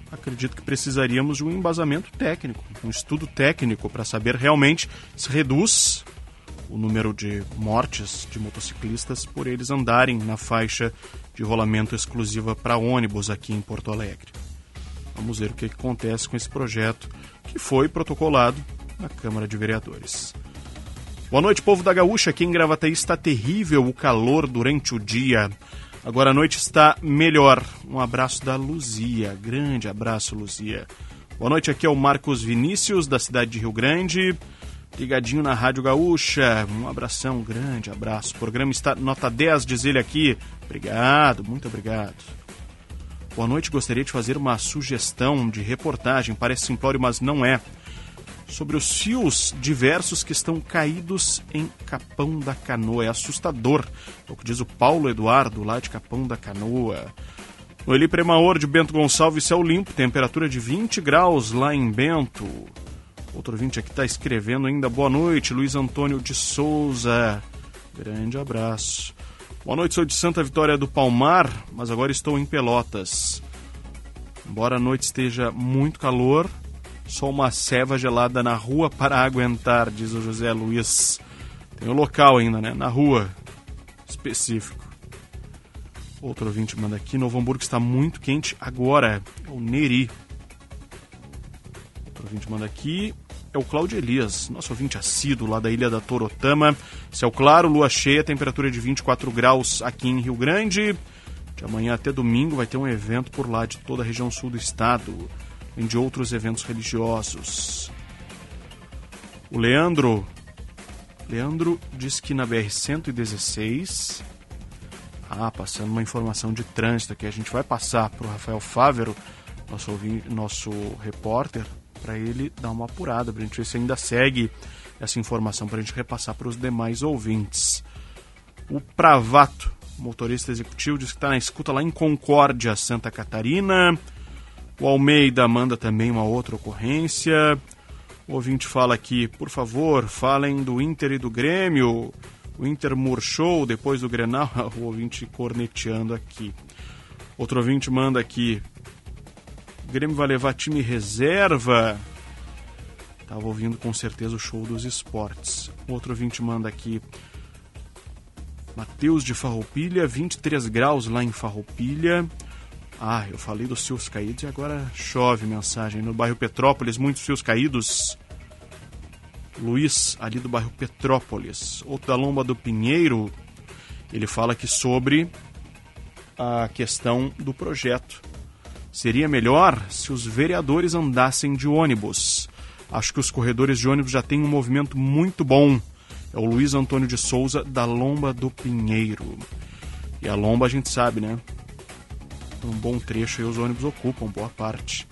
Acredito que precisaríamos de um embasamento técnico, um estudo técnico para saber realmente se reduz o número de mortes de motociclistas por eles andarem na faixa de rolamento exclusiva para ônibus aqui em Porto Alegre. Vamos ver o que acontece com esse projeto que foi protocolado na Câmara de Vereadores. Boa noite, povo da Gaúcha. Aqui em Gravataí está terrível o calor durante o dia. Agora a noite está melhor. Um abraço da Luzia. Grande abraço, Luzia. Boa noite, aqui é o Marcos Vinícius, da cidade de Rio Grande. Ligadinho na Rádio Gaúcha. Um abração, um grande abraço. O programa está nota 10, diz ele aqui. Obrigado, muito obrigado. Boa noite, gostaria de fazer uma sugestão de reportagem. Parece simplório, mas não é. Sobre os fios diversos que estão caídos em Capão da Canoa. É assustador. É o que diz o Paulo Eduardo, lá de Capão da Canoa. No Eli Premaor de Bento Gonçalves, céu limpo, temperatura de 20 graus lá em Bento. Outro ouvinte aqui está escrevendo ainda. Boa noite, Luiz Antônio de Souza. Grande abraço. Boa noite, sou de Santa Vitória do Palmar, mas agora estou em Pelotas. Embora a noite esteja muito calor, só uma ceva gelada na rua para aguentar, diz o José Luiz. Tem o local ainda, né? Na rua. Específico. Outro ouvinte manda aqui. Novo Hamburgo está muito quente agora. É o Neri. Outro ouvinte manda aqui. É o Cláudio Elias, nosso ouvinte assíduo lá da ilha da Torotama. Céu claro, lua cheia, temperatura de 24 graus aqui em Rio Grande. De amanhã até domingo vai ter um evento por lá de toda a região sul do estado, além de outros eventos religiosos. O Leandro. Leandro diz que na BR-116. Ah, passando uma informação de trânsito que a gente vai passar para o Rafael Fávero, nosso, nosso repórter, para ele dar uma apurada, para a gente ver se ainda segue essa informação, para a gente repassar para os demais ouvintes. O Pravato, motorista executivo, diz que está na escuta lá em Concórdia, Santa Catarina. O Almeida manda também uma outra ocorrência. O ouvinte fala aqui, por favor, falem do Inter e do Grêmio. O Inter murchou depois do Grenal. [laughs] O ouvinte corneteando aqui. Outro ouvinte manda aqui, o Grêmio vai levar time reserva. Tava ouvindo com certeza o show dos esportes. Outro ouvinte manda aqui. Mateus de Farroupilha, 23 graus lá em Farroupilha. Ah, eu falei dos fios caídos e agora chove mensagem. No bairro Petrópolis, muitos fios caídos. Luiz, ali do bairro Petrópolis. Outro da Lomba do Pinheiro, ele fala aqui sobre a questão do projeto Seria melhor se os vereadores andassem de ônibus. Acho que os corredores de ônibus já têm um movimento muito bom. É o Luiz Antônio de Souza, da Lomba do Pinheiro. E a Lomba a gente sabe, né? Um bom trecho aí os ônibus ocupam, boa parte.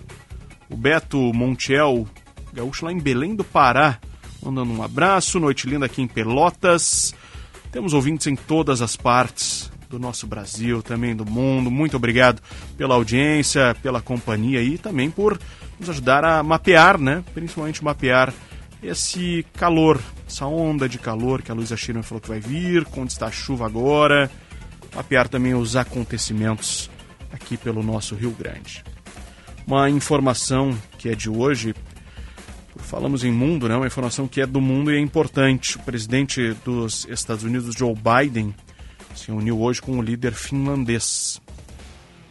O Beto Montiel, gaúcho lá em Belém do Pará, mandando um abraço. Noite linda aqui em Pelotas. Temos ouvintes em todas as partes do nosso Brasil, também do mundo. Muito obrigado pela audiência, pela companhia e também por nos ajudar a mapear, né? Principalmente mapear esse calor, essa onda de calor que a Luísa Schirmer falou que vai vir, onde está a chuva agora. Mapear também os acontecimentos aqui pelo nosso Rio Grande. Uma informação que é de hoje, falamos em mundo, né? uma informação que é do mundo e é importante. O presidente dos Estados Unidos, Joe Biden, se uniu hoje com o líder finlandês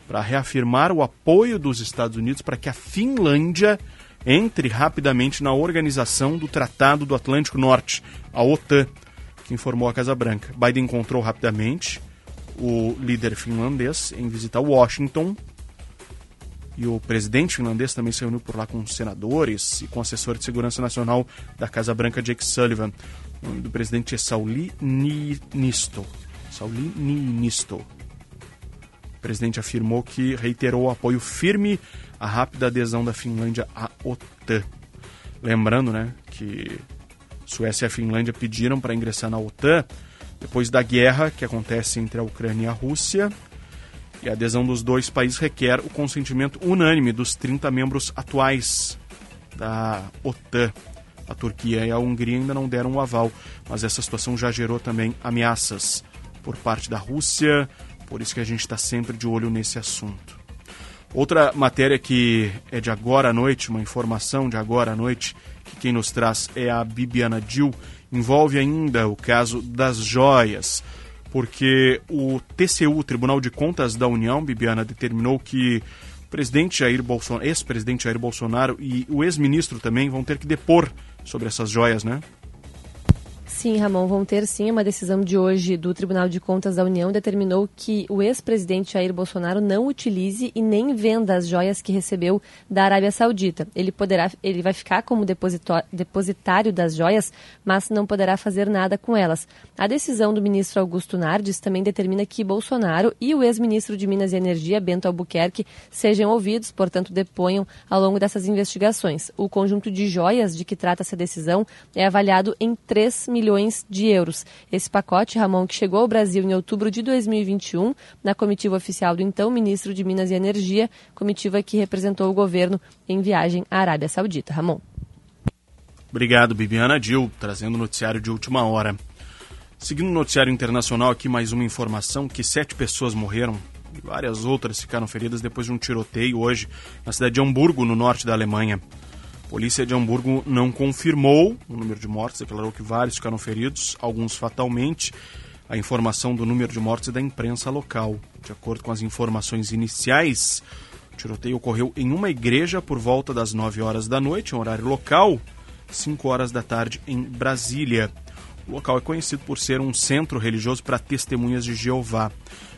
para reafirmar o apoio dos Estados Unidos para que a Finlândia entre rapidamente na organização do Tratado do Atlântico Norte, a OTAN, que informou a Casa Branca. Biden encontrou rapidamente o líder finlandês em visitar Washington e o presidente finlandês também se reuniu por lá com senadores e com assessor de segurança nacional da Casa Branca, Jake Sullivan. O nome do presidente é Sauli Niinisto. Sauli Niinisto. O presidente afirmou que reiterou o apoio firme à rápida adesão da Finlândia à OTAN. Lembrando né, que Suécia e a Finlândia pediram para ingressar na OTAN depois da guerra que acontece entre a Ucrânia e a Rússia. E a adesão dos dois países requer o consentimento unânime dos 30 membros atuais da OTAN. A Turquia e a Hungria ainda não deram o aval, mas essa situação já gerou também ameaças por parte da Rússia, por isso que a gente está sempre de olho nesse assunto. Outra matéria que é de agora à noite, uma informação de agora à noite, que quem nos traz é a Bibiana Dil, envolve ainda o caso das joias, porque o TCU, Tribunal de Contas da União, Bibiana, determinou que presidente Jair Bolsonaro, ex-presidente Jair Bolsonaro e o ex-ministro também vão ter que depor sobre essas joias, né? Sim, Ramon, vão ter sim. Uma decisão de hoje do Tribunal de Contas da União determinou que o ex-presidente Jair Bolsonaro não utilize e nem venda as joias que recebeu da Arábia Saudita. Ele poderá, ele vai ficar como depositário das joias, mas não poderá fazer nada com elas. A decisão do ministro Augusto Nardes também determina que Bolsonaro e o ex-ministro de Minas e Energia, Bento Albuquerque, sejam ouvidos, portanto, deponham ao longo dessas investigações. O conjunto de joias de que trata essa decisão é avaliado em 3 milhões de euros. Esse pacote, Ramon, que chegou ao Brasil em outubro de 2021, na comitiva oficial do então ministro de Minas e Energia, comitiva que representou o governo em viagem à Arábia Saudita. Ramon. Obrigado, Bibiana Dil, trazendo o noticiário de última hora. Seguindo o noticiário internacional, aqui mais uma informação que sete pessoas morreram e várias outras ficaram feridas depois de um tiroteio hoje na cidade de Hamburgo, no norte da Alemanha. Polícia de Hamburgo não confirmou o número de mortes, declarou que vários ficaram feridos, alguns fatalmente. A informação do número de mortes é da imprensa local. De acordo com as informações iniciais, o tiroteio ocorreu em uma igreja por volta das 9 horas da noite, em horário local, 5 horas da tarde em Brasília. O local é conhecido por ser um centro religioso para testemunhas de Jeová.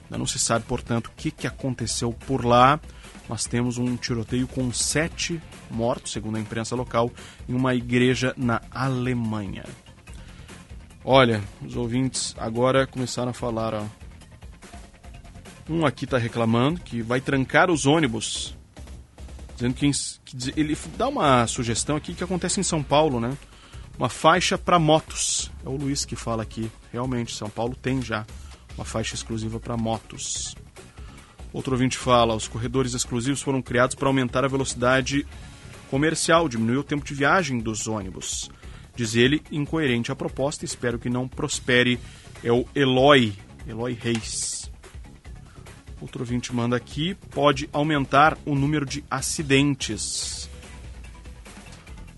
Ainda não se sabe, portanto, o que aconteceu por lá. Nós temos um tiroteio com sete mortos, segundo a imprensa local, em uma igreja na Alemanha. Olha, os ouvintes agora começaram a falar, ó. Um aqui está reclamando que vai trancar os ônibus. Dizendo que, que, ele dá uma sugestão aqui que acontece em São Paulo, né? Uma faixa para motos. É o Luiz que fala aqui. Realmente, São Paulo tem já uma faixa exclusiva para motos. Outro ouvinte fala: os corredores exclusivos foram criados para aumentar a velocidade comercial, diminuir o tempo de viagem dos ônibus. Diz ele, incoerente a proposta, espero que não prospere. É o Eloy, Eloy Reis. Outro ouvinte manda aqui: pode aumentar o número de acidentes.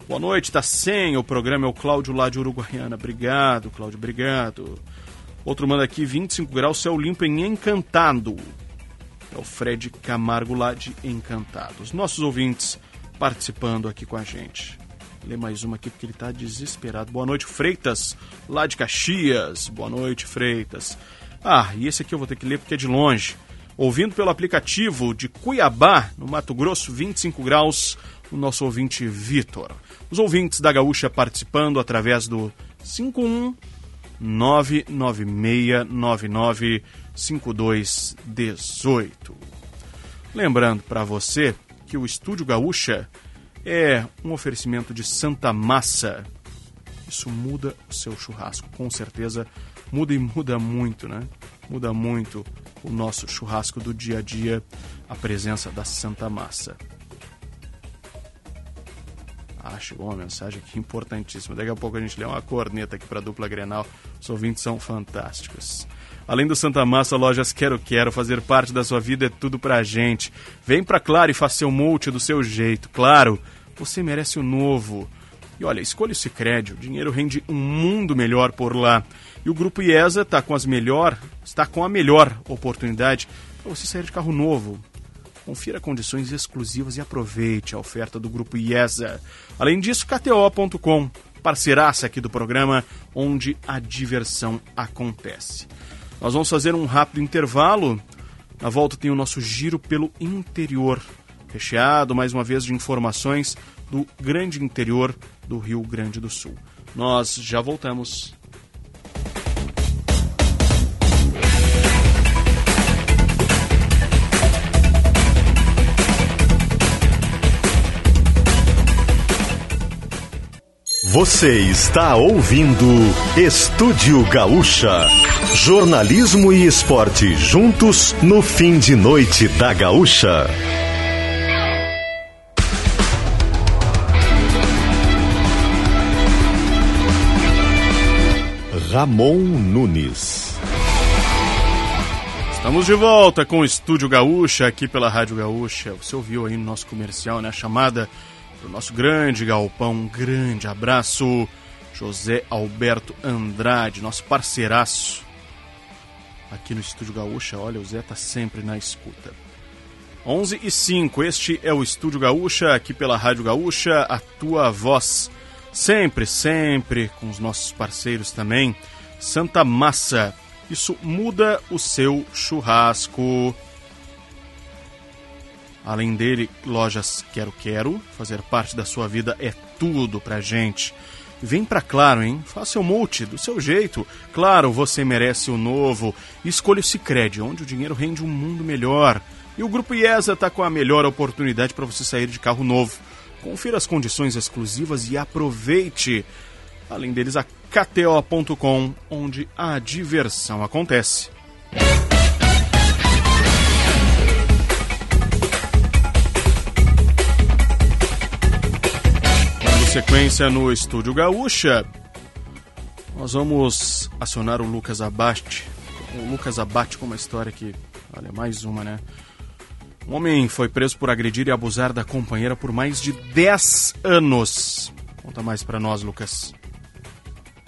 Boa noite, tá sem o programa, é o Cláudio lá de Uruguaiana. Obrigado, Cláudio, obrigado. Outro manda aqui, 25 graus, céu limpo em Encantado. É o Fred Camargo lá de Encantado. Os nossos ouvintes participando aqui com a gente. Ler mais uma aqui porque ele está desesperado. Boa noite, Freitas, lá de Caxias. Boa noite, Freitas. Ah, e esse aqui eu vou ter que ler porque é de longe. Ouvindo pelo aplicativo de Cuiabá, no Mato Grosso, 25 graus, o nosso ouvinte Vitor. Os ouvintes da Gaúcha participando através do 51 996995218. Lembrando para você que o Estúdio Gaúcha é um oferecimento de Santa Massa. Isso muda o seu churrasco, com certeza muda e muda muito, né? Muda muito o nosso churrasco do dia a dia, a presença da Santa Massa. Ah, chegou uma mensagem aqui importantíssima. Daqui a pouco a gente lê uma corneta aqui para a dupla Grenal. Os ouvintes são fantásticos. Além do Santa Massa, lojas Quero Quero, fazer parte da sua vida é tudo pra gente. Vem pra Claro e faça seu multi do seu jeito. Claro, você merece o novo. E olha, escolha o Cicred, o dinheiro rende um mundo melhor por lá. E o Grupo IESA está com as melhor, está com a melhor oportunidade para você sair de carro novo Confira condições exclusivas e aproveite a oferta do Grupo IESA. Além disso, KTO.com, parceiraça aqui do programa, onde a diversão acontece. Nós vamos fazer um rápido intervalo. Na volta tem o nosso giro pelo interior, recheado mais uma vez de informações do grande interior do Rio Grande do Sul. Nós já voltamos. Você está ouvindo Estúdio Gaúcha. Jornalismo e esporte juntos no fim de noite da Gaúcha. Ramon Nunes. Estamos de volta com o Estúdio Gaúcha aqui pela Rádio Gaúcha. Você ouviu aí no nosso comercial, né? A chamada o nosso grande galpão. Um grande abraço, José Alberto Andrade, nosso parceiraço aqui no Estúdio Gaúcha. Olha, o Zé tá sempre na escuta. 11 e 5, este é o Estúdio Gaúcha, aqui pela Rádio Gaúcha, a tua voz. Sempre, sempre com os nossos parceiros também. Santa Massa, isso muda o seu churrasco. Além dele, lojas Quero Quero, fazer parte da sua vida é tudo pra gente. Vem pra Claro, hein? Faça o multi do seu jeito. Claro, você merece o novo. Escolha o Cicred, onde o dinheiro rende um mundo melhor. E o Grupo IESA tá com a melhor oportunidade para você sair de carro novo. Confira as condições exclusivas e aproveite. Além deles, a KTO.com, onde a diversão acontece. Sequência no Estúdio Gaúcha, nós vamos acionar o Lucas Abate. O Lucas Abate com uma história que, olha, mais uma, né? Um homem foi preso por agredir e abusar da companheira por mais de 10 anos. Conta mais para nós, Lucas.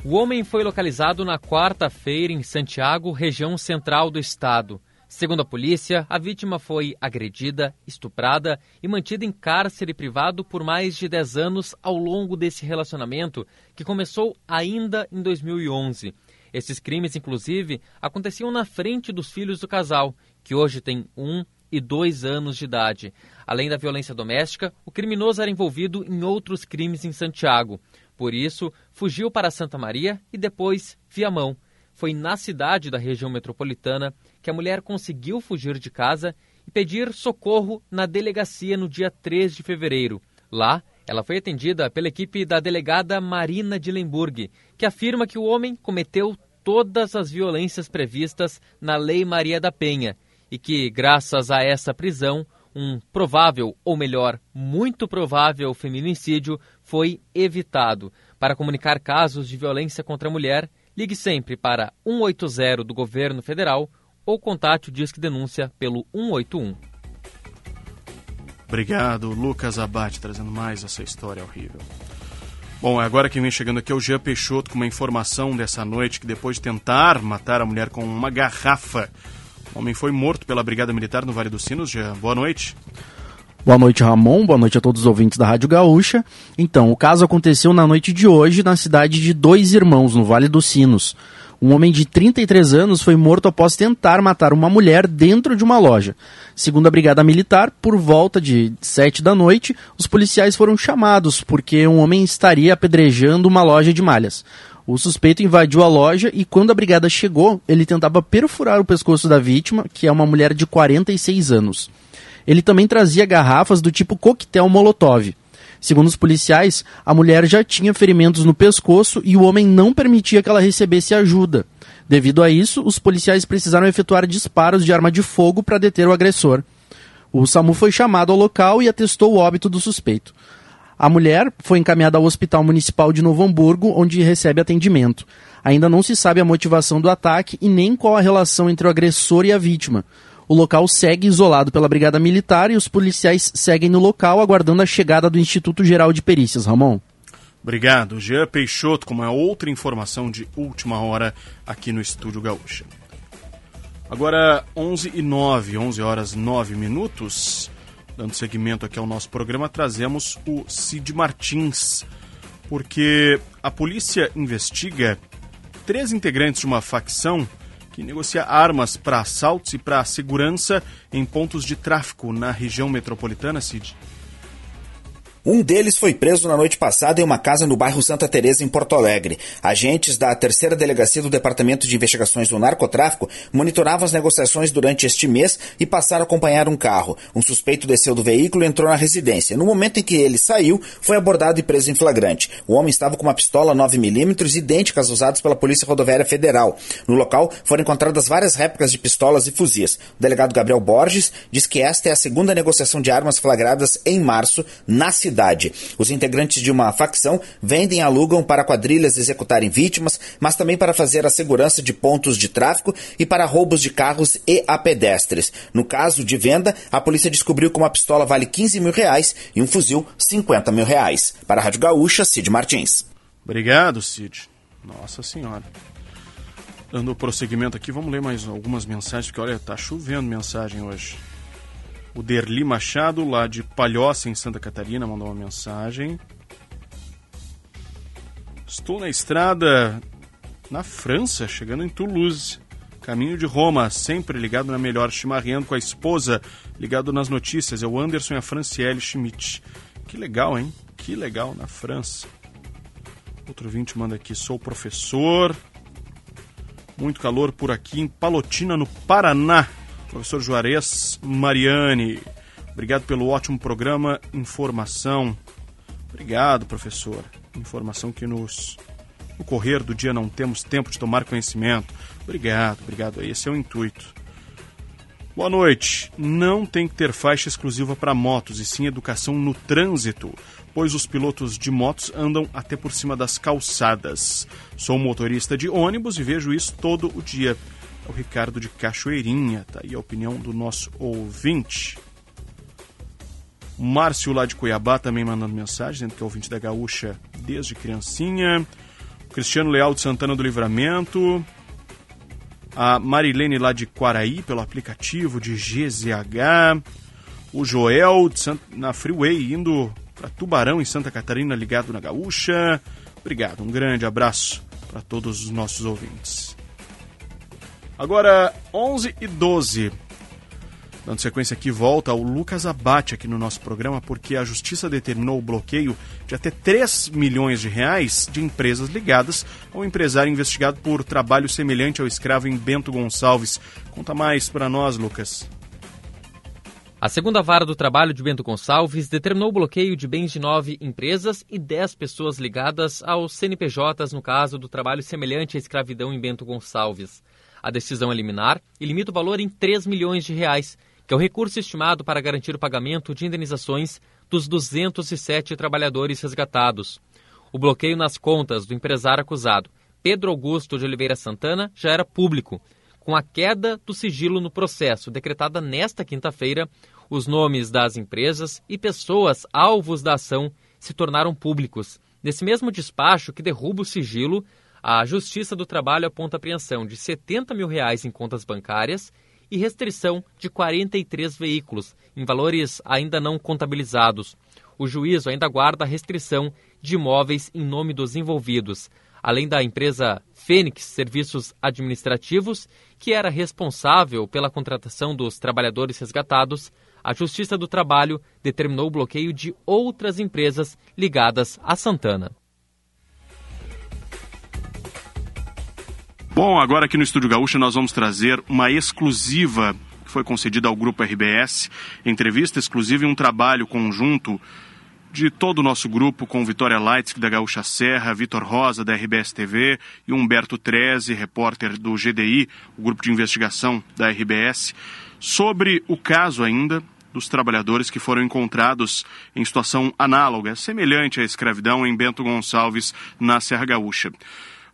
O homem foi localizado na quarta-feira em Santiago, região central do estado. Segundo a polícia, a vítima foi agredida, estuprada e mantida em cárcere privado por mais de 10 anos ao longo desse relacionamento, que começou ainda em 2011. Esses crimes, inclusive, aconteciam na frente dos filhos do casal, que hoje tem um e dois anos de idade. Além da violência doméstica, o criminoso era envolvido em outros crimes em Santiago. Por isso, fugiu para Santa Maria e depois Viamão. Foi na cidade da região metropolitana que a mulher conseguiu fugir de casa e pedir socorro na delegacia no dia 3 de fevereiro. Lá, ela foi atendida pela equipe da delegada Marina de Lemburg, que afirma que o homem cometeu todas as violências previstas na Lei Maria da Penha e que, graças a essa prisão, um provável, ou melhor, muito provável feminicídio foi evitado. Para comunicar casos de violência contra a mulher, ligue sempre para 180 do governo federal ou contate o Disque Denúncia pelo 181. Obrigado, Lucas Abate, trazendo mais essa história horrível. Bom, agora quem vem chegando aqui é o Jean Peixoto com uma informação dessa noite que depois de tentar matar a mulher com uma garrafa, o homem foi morto pela Brigada Militar no Vale dos Sinos. Jean, boa noite. Boa noite, Ramon. Boa noite a todos os ouvintes da Rádio Gaúcha. Então, o caso aconteceu na noite de hoje na cidade de Dois Irmãos, no Vale dos Sinos. Um homem de 33 anos foi morto após tentar matar uma mulher dentro de uma loja. Segundo a Brigada Militar, por volta de 7 da noite, os policiais foram chamados porque um homem estaria apedrejando uma loja de malhas. O suspeito invadiu a loja e, quando a brigada chegou, ele tentava perfurar o pescoço da vítima, que é uma mulher de 46 anos. Ele também trazia garrafas do tipo coquetel Molotov. Segundo os policiais, a mulher já tinha ferimentos no pescoço e o homem não permitia que ela recebesse ajuda. Devido a isso, os policiais precisaram efetuar disparos de arma de fogo para deter o agressor. O SAMU foi chamado ao local e atestou o óbito do suspeito. A mulher foi encaminhada ao Hospital Municipal de Novo Hamburgo, onde recebe atendimento. Ainda não se sabe a motivação do ataque e nem qual a relação entre o agressor e a vítima. O local segue isolado pela Brigada Militar e os policiais seguem no local aguardando a chegada do Instituto Geral de Perícias. Ramon. Obrigado. Jean Peixoto com uma outra informação de última hora aqui no Estúdio Gaúcha. Agora 11 e 9, 11 horas 9 minutos. Dando seguimento aqui ao nosso programa, trazemos o Cid Martins, porque a polícia investiga três integrantes de uma facção que negocia armas para assaltos e para segurança em pontos de tráfico na região metropolitana, Cid. Um deles foi preso na noite passada em uma casa no bairro Santa Teresa, em Porto Alegre. Agentes da terceira delegacia do Departamento de Investigações do Narcotráfico monitoravam as negociações durante este mês e passaram a acompanhar um carro. Um suspeito desceu do veículo e entrou na residência. No momento em que ele saiu, foi abordado e preso em flagrante. O homem estava com uma pistola 9mm idêntica às usadas pela Polícia Rodoviária Federal. No local foram encontradas várias réplicas de pistolas e fuzis. O delegado Gabriel Borges diz que esta é a segunda negociação de armas flagradas em março na cidade cidade. Os integrantes de uma facção vendem e alugam para quadrilhas executarem vítimas, mas também para fazer a segurança de pontos de tráfico e para roubos de carros e a pedestres. No caso de venda, a polícia descobriu que uma pistola vale 15 mil reais e um fuzil 50 mil reais. Para a Rádio Gaúcha, Cid Martins. Obrigado, Cid. Nossa Senhora. Dando prosseguimento aqui, vamos ler mais algumas mensagens, porque olha, tá chovendo mensagem hoje. O Derli Machado, lá de Palhoça, em Santa Catarina, mandou uma mensagem. Estou na estrada na França, chegando em Toulouse. Caminho de Roma, sempre ligado na melhor, chimarreando com a esposa, ligado nas notícias. É o Anderson e a Franciele Schmidt. Que legal, hein? Que legal, na França. Outro vinte manda aqui, sou professor. Muito calor por aqui em Palotina, no Paraná. Professor Juarez Mariani, obrigado pelo ótimo programa Informação. Obrigado, professor. Informação que nos no correr do dia não temos tempo de tomar conhecimento. Obrigado, obrigado. Esse é o intuito. Boa noite. Não tem que ter faixa exclusiva para motos, e sim educação no trânsito, pois os pilotos de motos andam até por cima das calçadas. Sou motorista de ônibus e vejo isso todo o dia. O Ricardo de Cachoeirinha, tá aí a opinião do nosso ouvinte. Márcio lá de Cuiabá também mandando mensagem, dizendo que é ouvinte da Gaúcha desde criancinha. O Cristiano Leal de Santana do Livramento a Marilene lá de Quaraí pelo aplicativo de GZH, o Joel Sant... na Freeway indo para Tubarão em Santa Catarina ligado na Gaúcha. Obrigado, um grande abraço para todos os nossos ouvintes. Agora 11 e 12. Dando sequência aqui, volta o Lucas Abate aqui no nosso programa, porque a Justiça determinou o bloqueio de até 3 milhões de reais de empresas ligadas ao empresário investigado por trabalho semelhante ao escravo em Bento Gonçalves. Conta mais para nós, Lucas. A segunda vara do trabalho de Bento Gonçalves determinou o bloqueio de bens de nove empresas e dez pessoas ligadas aos CNPJs no caso do trabalho semelhante à escravidão em Bento Gonçalves. A decisão liminar e limita o valor em 3 milhões de reais, que é o recurso estimado para garantir o pagamento de indenizações dos 207 trabalhadores resgatados. O bloqueio nas contas do empresário acusado, Pedro Augusto de Oliveira Santana, já era público. Com a queda do sigilo no processo, decretada nesta quinta-feira, os nomes das empresas e pessoas alvos da ação se tornaram públicos. Nesse mesmo despacho que derruba o sigilo, a Justiça do Trabalho aponta apreensão de 70 mil reais em contas bancárias e restrição de 43 veículos, em valores ainda não contabilizados. O juízo ainda guarda a restrição de imóveis em nome dos envolvidos, além da empresa Fênix Serviços Administrativos, que era responsável pela contratação dos trabalhadores resgatados. A Justiça do Trabalho determinou o bloqueio de outras empresas ligadas a Santana. Bom, agora aqui no Estúdio Gaúcha nós vamos trazer uma exclusiva que foi concedida ao Grupo RBS, entrevista exclusiva e um trabalho conjunto de todo o nosso grupo com Vitória Lights da Gaúcha Serra, Vitor Rosa da RBS TV e Humberto Treze, repórter do GDI, o grupo de investigação da RBS, sobre o caso ainda dos trabalhadores que foram encontrados em situação análoga, semelhante à escravidão em Bento Gonçalves, na Serra Gaúcha.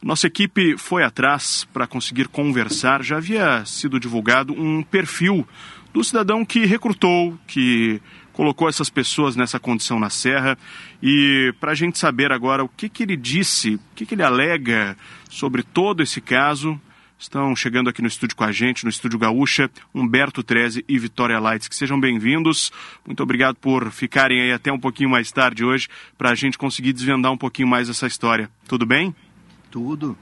Nossa equipe foi atrás para conseguir conversar. Já havia sido divulgado um perfil do cidadão que recrutou, que colocou essas pessoas nessa condição na Serra. E para a gente saber agora o que, que ele disse, o que, que ele alega sobre todo esse caso, estão chegando aqui no estúdio com a gente, no estúdio Gaúcha, Humberto Treze e Vitória Lights. Que sejam bem-vindos. Muito obrigado por ficarem aí até um pouquinho mais tarde hoje para a gente conseguir desvendar um pouquinho mais essa história. Tudo bem? Tudo.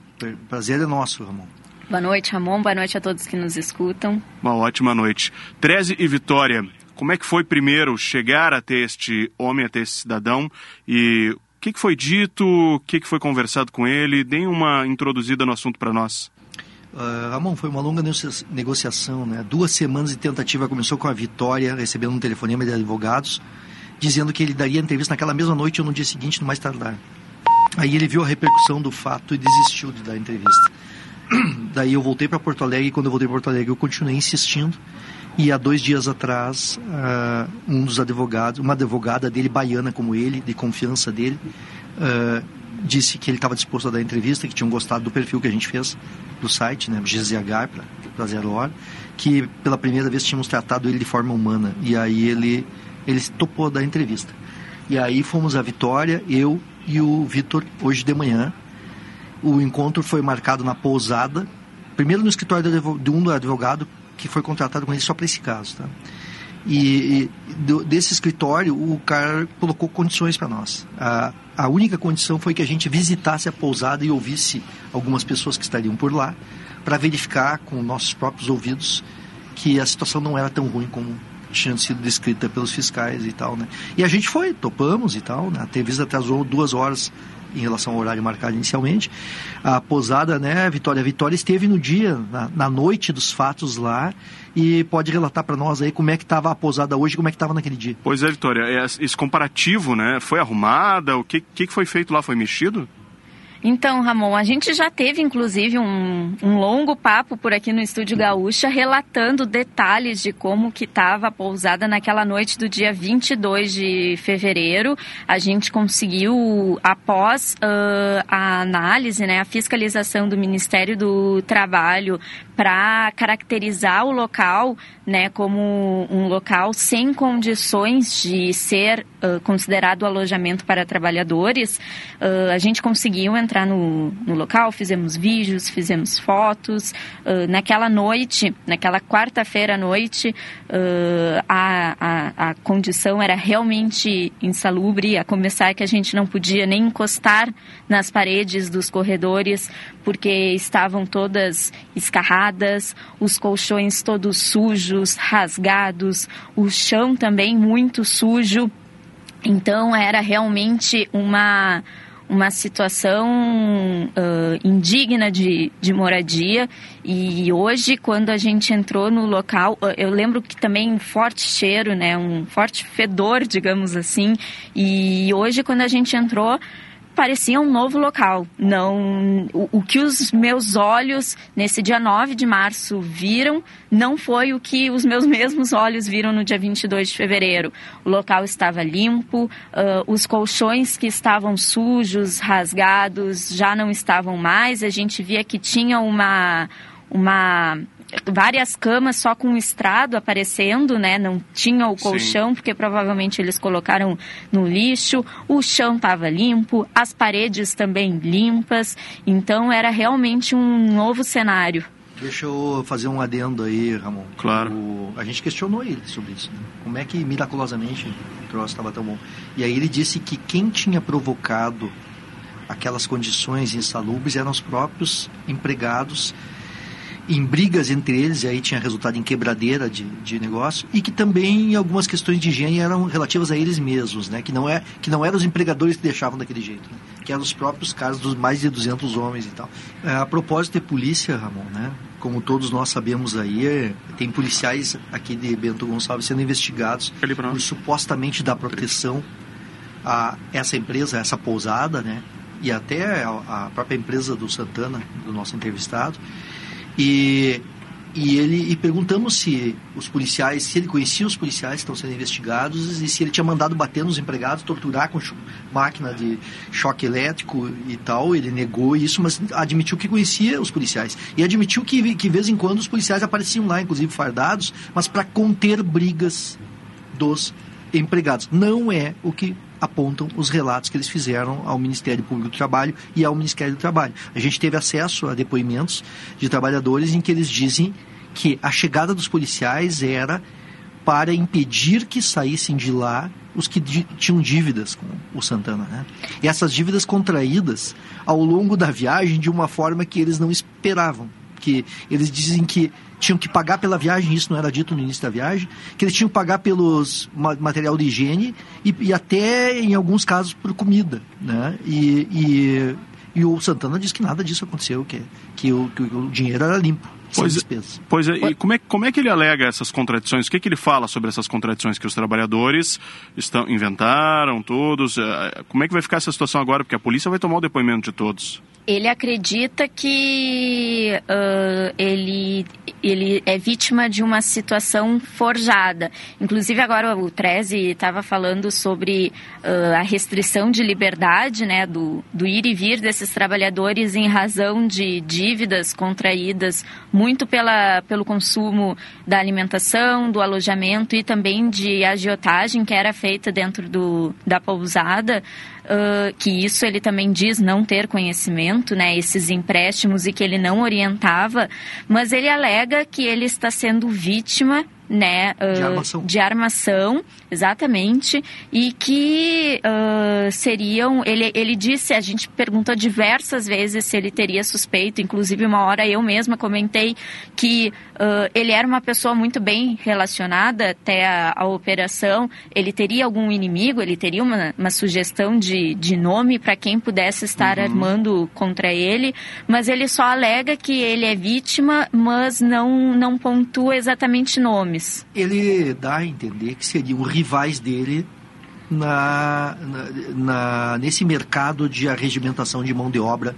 Prazer é nosso, Ramon. Boa noite, Ramon. Boa noite a todos que nos escutam. Uma ótima noite. Treze e Vitória, como é que foi primeiro chegar até este homem, até esse cidadão? E o que, que foi dito? O que, que foi conversado com ele? Deem uma introduzida no assunto para nós. Uh, Ramon, foi uma longa negociação, né? Duas semanas de tentativa começou com a Vitória recebendo um telefonema de advogados dizendo que ele daria entrevista naquela mesma noite ou no dia seguinte, no mais tardar. Aí ele viu a repercussão do fato e desistiu de dar entrevista. [clears throat] Daí eu voltei para Porto Alegre e quando eu voltei para Porto Alegre eu continuei insistindo. E há dois dias atrás, uh, um dos advogados, uma advogada dele, baiana como ele, de confiança dele, uh, disse que ele estava disposto a dar entrevista, que tinham gostado do perfil que a gente fez do site, né, GZH, para Zero Hora, que pela primeira vez tínhamos tratado ele de forma humana. E aí ele, ele topou dar entrevista. E aí fomos a Vitória, eu e o Vitor hoje de manhã. O encontro foi marcado na pousada, primeiro no escritório de um advogado que foi contratado com ele só para esse caso, tá? E, e do, desse escritório o cara colocou condições para nós. A, a única condição foi que a gente visitasse a pousada e ouvisse algumas pessoas que estariam por lá para verificar com nossos próprios ouvidos que a situação não era tão ruim como tinha sido descrita pelos fiscais e tal, né? E a gente foi, topamos e tal, né? A entrevista atrasou duas horas em relação ao horário marcado inicialmente. A posada, né, Vitória Vitória esteve no dia, na, na noite dos fatos lá e pode relatar para nós aí como é que estava a posada hoje, como é que estava naquele dia. Pois é, Vitória, esse comparativo, né, foi arrumada, o que, que foi feito lá, foi mexido? Então, Ramon, a gente já teve, inclusive, um, um, longo papo por aqui no Estúdio Gaúcha, relatando detalhes de como que estava a pousada naquela noite do dia 22 de fevereiro. A gente conseguiu, após uh, a análise, né, a fiscalização do Ministério do Trabalho para caracterizar o local né, como um local sem condições de ser uh, considerado alojamento para trabalhadores, uh, a gente conseguiu entrar no, no, local, fizemos vídeos, fizemos fotos. Uh, naquela noite, naquela quarta-feira à noite, a, a, a condição era realmente insalubre, a começar que a gente não podia nem encostar nas paredes dos corredores, porque estavam todas escarradas, os colchões todos sujos, rasgados, o chão também muito sujo. Então era realmente uma uma situação uh, indigna de, de moradia. E hoje quando a gente entrou no local eu lembro que também um forte cheiro né um forte fedor digamos assim. E hoje quando a gente entrou parecia um novo local. Não, o, o, que os meus olhos nesse dia 9 de março viram não foi o que os meus [laughs] mesmos olhos viram no dia 22 de fevereiro. O local estava limpo, uh, os colchões que estavam sujos, rasgados, já não estavam mais. A gente via que tinha uma uma várias camas só com estrado aparecendo, né? Não tinha o colchão, Sim. porque provavelmente eles colocaram no lixo. O chão estava limpo, as paredes também limpas. Então era realmente um novo cenário. Deixa eu fazer um adendo aí, Ramon. Claro. O, a gente questionou ele sobre isso. Né? Como é que miraculosamente o troço estava tão bom? E aí ele disse que quem tinha provocado aquelas condições insalubres eram os próprios empregados em brigas entre eles, e aí tinha resultado em quebradeira de, de negócio, e que também algumas questões de higiene eram relativas a eles mesmos, né? que, não é, que não eram os empregadores que deixavam daquele jeito, né? que eram os próprios casos dos mais de 200 homens e tal. É, a propósito de polícia, Ramon, né? como todos nós sabemos aí, é, tem policiais aqui de Bento Gonçalves sendo investigados por supostamente dar proteção a essa empresa, a essa pousada, né? e até a, a própria empresa do Santana, do nosso entrevistado, e, e ele e perguntamos se os policiais, se ele conhecia os policiais que estão sendo investigados e se ele tinha mandado bater nos empregados, torturar com máquina de choque elétrico e tal. Ele negou isso, mas admitiu que conhecia os policiais. E admitiu que, que de vez em quando os policiais apareciam lá, inclusive fardados, mas para conter brigas dos empregados. Não é o que apontam os relatos que eles fizeram ao Ministério Público do Trabalho e ao Ministério do Trabalho. A gente teve acesso a depoimentos de trabalhadores em que eles dizem que a chegada dos policiais era para impedir que saíssem de lá os que tinham dívidas com o Santana. Né? E essas dívidas contraídas ao longo da viagem de uma forma que eles não esperavam. Que eles dizem que tinham que pagar pela viagem, isso não era dito no início da viagem, que eles tinham que pagar pelos material de higiene e, e até, em alguns casos, por comida. Né? E, e, e, o Santana diz que nada disso aconteceu, que, que, o, que o dinheiro era limpo. Pois, é, pois é, e como é, como é que ele alega essas contradições? O que, é que ele fala sobre essas contradições que os trabalhadores estão inventaram todos? É, como é que vai ficar essa situação agora? Porque a polícia vai tomar o depoimento de todos ele acredita que uh, ele, ele é vítima de uma situação forjada. Inclusive, agora o Treze estava falando sobre uh, a restrição de liberdade né, do, do ir e vir desses trabalhadores em razão de dívidas contraídas muito pela, pelo consumo da alimentação, do alojamento e também de agiotagem que era feita dentro do, da pousada uh, que isso ele também diz não ter conhecimento, né, esses empréstimos e que ele não orientava, mas ele alega que ele está sendo vítima né, uh, de, armação. de, armação. Exatamente, e que uh, seriam, ele, ele disse, a gente perguntou diversas vezes se ele teria suspeito, inclusive uma hora eu mesma comentei que uh, ele era uma pessoa muito bem relacionada até a, a operação, ele teria algum inimigo, ele teria uma, uma sugestão de, de nome para quem pudesse estar uhum. armando contra ele, mas ele só alega que ele é vítima, mas não, não pontua exatamente nomes. Ele dá a entender que seriam rivais dele na, na, na, nesse mercado de arregimentação de mão de obra,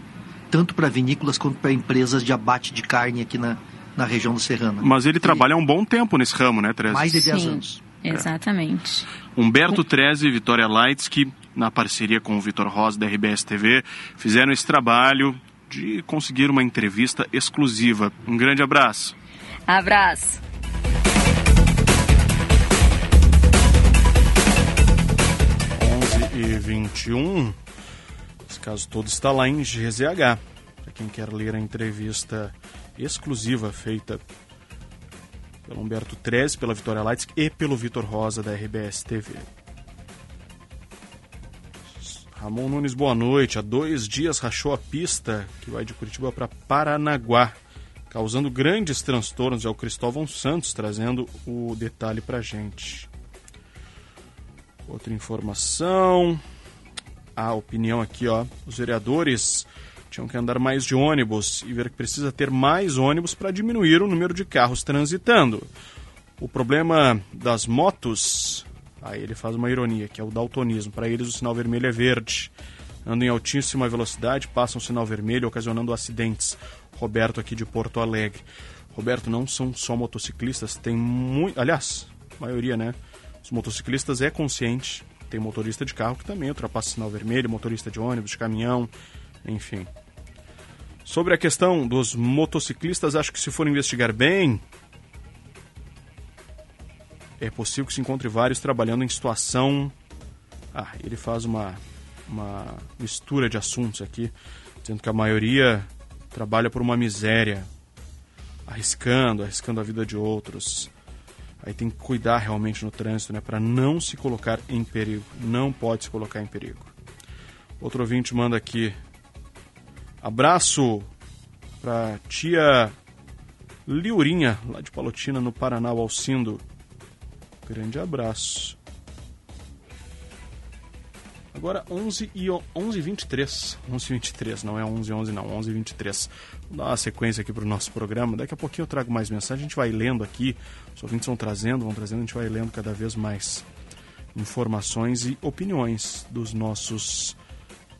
tanto para vinícolas quanto para empresas de abate de carne aqui na, na região do Serrano. Mas ele trabalha há um bom tempo nesse ramo, né, Tereza? Mais de 10 Sim, anos. Exatamente. Humberto Treze e Vitória Lights, que na parceria com o Vitor Rosa da RBS TV, fizeram esse trabalho de conseguir uma entrevista exclusiva. Um grande abraço. Abraço. 11 e 21. Esse caso todo está lá em GZH. Para quem quer ler a entrevista exclusiva feita pelo Humberto Treze, pela Vitória Lights e pelo Vitor Rosa da RBS TV. Ramon Nunes, boa noite. Há dois dias rachou a pista que vai de Curitiba para Paranaguá, causando grandes transtornos. É o Cristóvão Santos trazendo o detalhe para gente. Outra informação. A opinião aqui, ó. Os vereadores tinham que andar mais de ônibus e ver que precisa ter mais ônibus para diminuir o número de carros transitando. O problema das motos, aí ele faz uma ironia, que é o daltonismo. Para eles o sinal vermelho é verde. Andam em altíssima velocidade, passam o sinal vermelho, ocasionando acidentes. Roberto aqui de Porto Alegre. Roberto, não são só motociclistas, tem muito. Aliás, maioria, né? Os motociclistas é consciente. Tem motorista de carro que também ultrapassa sinal vermelho, motorista de ônibus, de caminhão, enfim. Sobre a questão dos motociclistas, acho que se for investigar bem, é possível que se encontre vários trabalhando em situação. Ah, ele faz uma, uma mistura de assuntos aqui, dizendo que a maioria trabalha por uma miséria, arriscando, arriscando a vida de outros. Aí tem que cuidar realmente no trânsito, né, para não se colocar em perigo. Não pode se colocar em perigo. Outro ouvinte manda aqui. Abraço para tia Liurinha, lá de Palotina, no Paraná, Alcindo. Grande abraço. Agora 11 e 11 23. 11 23, não é 11 11 não, 11 23. Vou dar uma sequência aqui para o nosso programa. Daqui a pouquinho eu trago mais mensagens, a gente vai lendo aqui. Os ouvintes vão trazendo, vão trazendo, a gente vai lendo cada vez mais informações e opiniões dos nossos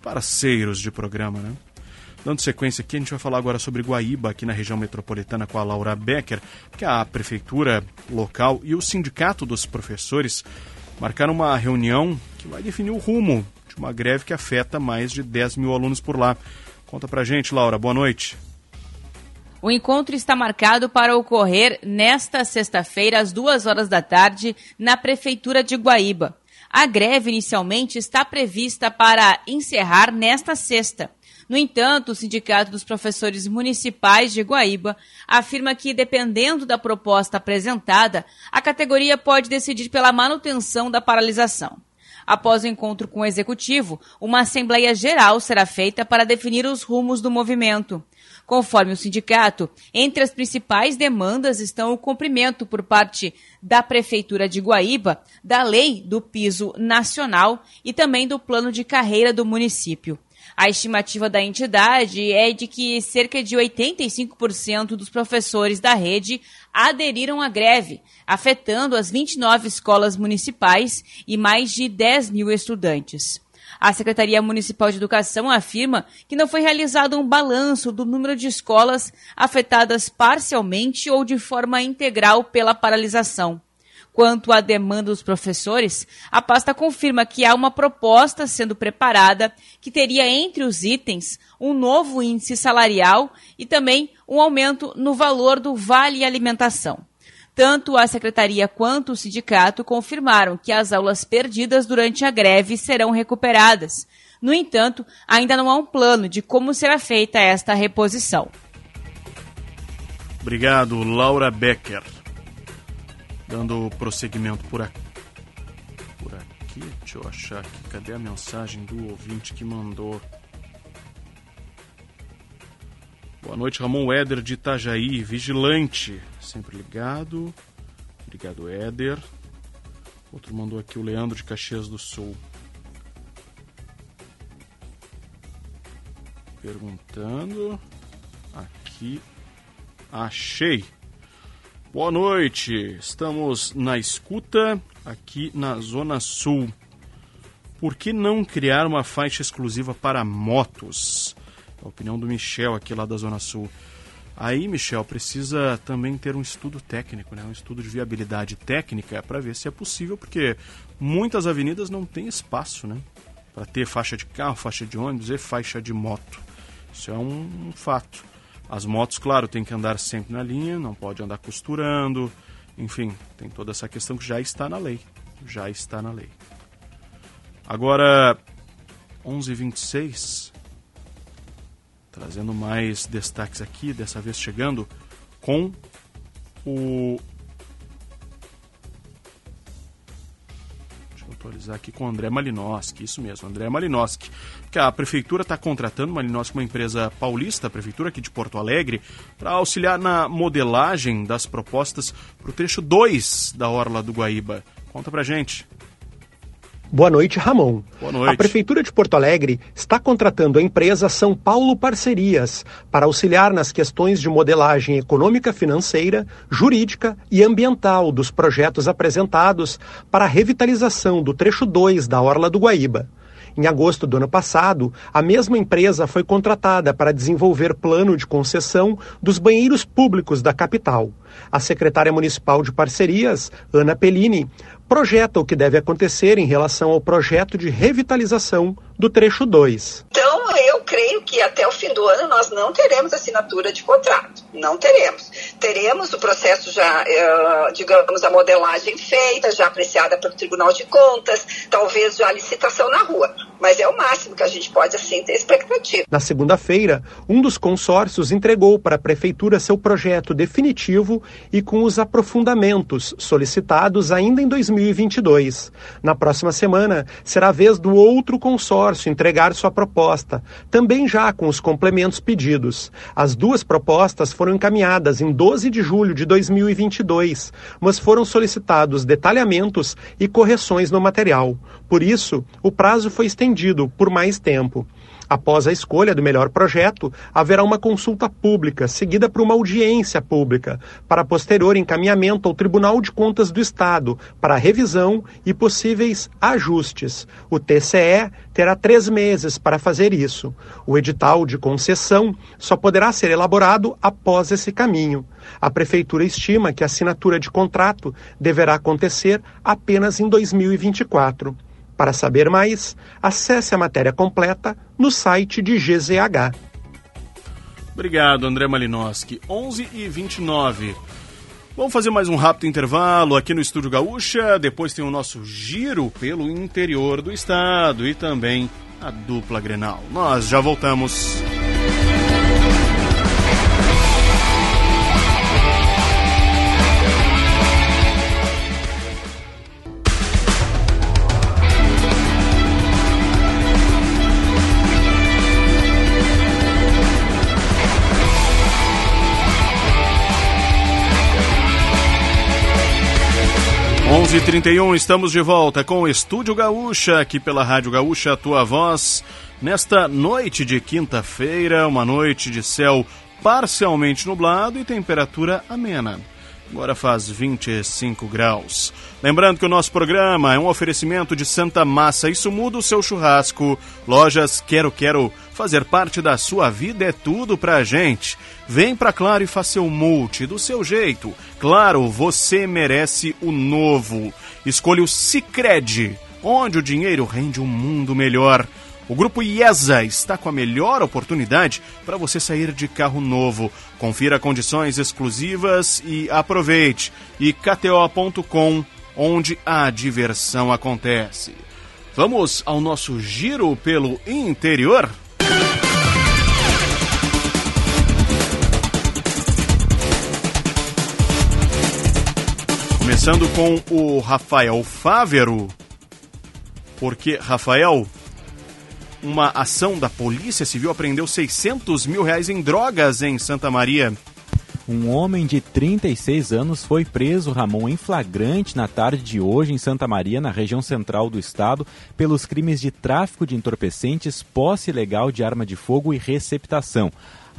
parceiros de programa, né? Dando sequência aqui, a gente vai falar agora sobre Guaíba, aqui na região metropolitana, com a Laura Becker, que a prefeitura local e o sindicato dos professores marcaram uma reunião que vai definir o rumo de uma greve que afeta mais de 10 mil alunos por lá. Conta pra gente, Laura. Boa noite. O encontro está marcado para ocorrer nesta sexta-feira, às duas horas da tarde, na Prefeitura de Guaíba. A greve inicialmente está prevista para encerrar nesta sexta. No entanto, o Sindicato dos Professores Municipais de Guaíba afirma que, dependendo da proposta apresentada, a categoria pode decidir pela manutenção da paralisação. Após o encontro com o executivo, uma Assembleia Geral será feita para definir os rumos do movimento. Conforme o sindicato, entre as principais demandas estão o cumprimento por parte da Prefeitura de Guaíba da lei do piso nacional e também do plano de carreira do município. A estimativa da entidade é de que cerca de 85% dos professores da rede aderiram à greve, afetando as 29 escolas municipais e mais de 10 mil estudantes. A Secretaria Municipal de Educação afirma que não foi realizado um balanço do número de escolas afetadas parcialmente ou de forma integral pela paralisação. Quanto à demanda dos professores, a pasta confirma que há uma proposta sendo preparada que teria entre os itens um novo índice salarial e também um aumento no valor do vale alimentação. Tanto a secretaria quanto o sindicato confirmaram que as aulas perdidas durante a greve serão recuperadas. No entanto, ainda não há um plano de como será feita esta reposição. Obrigado, Laura Becker. Dando prosseguimento por aqui. Por aqui, deixa eu achar aqui. Cadê a mensagem do ouvinte que mandou? Boa noite, Ramon Éder de Itajaí, vigilante. Sempre ligado. Obrigado, Éder. Outro mandou aqui o Leandro de Caxias do Sul. Perguntando. Aqui. Achei. Boa noite. Estamos na escuta aqui na Zona Sul. por que não criar uma faixa exclusiva para motos? A opinião do Michel aqui lá da Zona Sul. Aí, Michel, precisa também ter um estudo técnico, né? um estudo de viabilidade técnica para ver se é possível, porque muitas avenidas não têm espaço né? para ter faixa de carro, faixa de ônibus e faixa de moto. Isso é um, um fato. As motos, claro, tem que andar sempre na linha, não pode andar costurando, enfim, tem toda essa questão que já está na lei. Já está na lei. Agora, 11h26, trazendo mais destaques aqui, dessa vez chegando com o. atualizar aqui com o André Malinowski, isso mesmo, André Malinowski. Que a prefeitura está contratando Malinowski, uma empresa paulista, a prefeitura aqui de Porto Alegre, para auxiliar na modelagem das propostas para o trecho 2 da Orla do Guaíba. Conta pra gente. Boa noite, Ramon. Boa noite. A Prefeitura de Porto Alegre está contratando a empresa São Paulo Parcerias para auxiliar nas questões de modelagem econômica, financeira, jurídica e ambiental dos projetos apresentados para a revitalização do trecho 2 da Orla do Guaíba. Em agosto do ano passado, a mesma empresa foi contratada para desenvolver plano de concessão dos banheiros públicos da capital. A secretária municipal de parcerias, Ana Pellini, projeta o que deve acontecer em relação ao projeto de revitalização do trecho 2. Então, eu creio que até o fim do ano nós não teremos assinatura de contrato. Não teremos. Teremos o processo já, eh, digamos, a modelagem feita, já apreciada pelo Tribunal de Contas, talvez já a licitação na rua. Mas é o máximo que a gente pode, assim, ter expectativa. Na segunda-feira, um dos consórcios entregou para a Prefeitura seu projeto definitivo e com os aprofundamentos solicitados ainda em 2022. Na próxima semana, será a vez do outro consórcio entregar sua proposta, também já com os complementos pedidos. As duas propostas foram encaminhadas em 12 de julho de 2022, mas foram solicitados detalhamentos e correções no material. Por isso, o prazo foi estendido por mais tempo. Após a escolha do melhor projeto, haverá uma consulta pública, seguida por uma audiência pública, para posterior encaminhamento ao Tribunal de Contas do Estado, para revisão e possíveis ajustes. O TCE terá três meses para fazer isso. O edital de concessão só poderá ser elaborado após esse caminho. A Prefeitura estima que a assinatura de contrato deverá acontecer apenas em 2024. Para saber mais, acesse a matéria completa no site de GZH. Obrigado, André Malinowski. 11 e 29. Vamos fazer mais um rápido intervalo aqui no Estúdio Gaúcha. Depois tem o nosso giro pelo interior do estado e também a dupla Grenal. Nós já voltamos. 11:31 estamos de volta com o Estúdio Gaúcha aqui pela Rádio Gaúcha, a tua voz, nesta noite de quinta-feira, uma noite de céu parcialmente nublado e temperatura amena. Agora faz 25 graus. Lembrando que o nosso programa é um oferecimento de Santa Massa. Isso muda o seu churrasco. Lojas Quero Quero. Fazer parte da sua vida é tudo pra gente. Vem pra Claro e faça o multi do seu jeito. Claro, você merece o novo. Escolha o Cicred, onde o dinheiro rende um mundo melhor. O grupo IESA está com a melhor oportunidade para você sair de carro novo. Confira condições exclusivas e aproveite. E KTO.com, onde a diversão acontece. Vamos ao nosso giro pelo interior? Começando com o Rafael Fávero. Porque, Rafael, uma ação da Polícia Civil apreendeu 600 mil reais em drogas em Santa Maria. Um homem de 36 anos foi preso, Ramon, em flagrante na tarde de hoje em Santa Maria, na região central do estado, pelos crimes de tráfico de entorpecentes, posse ilegal de arma de fogo e receptação.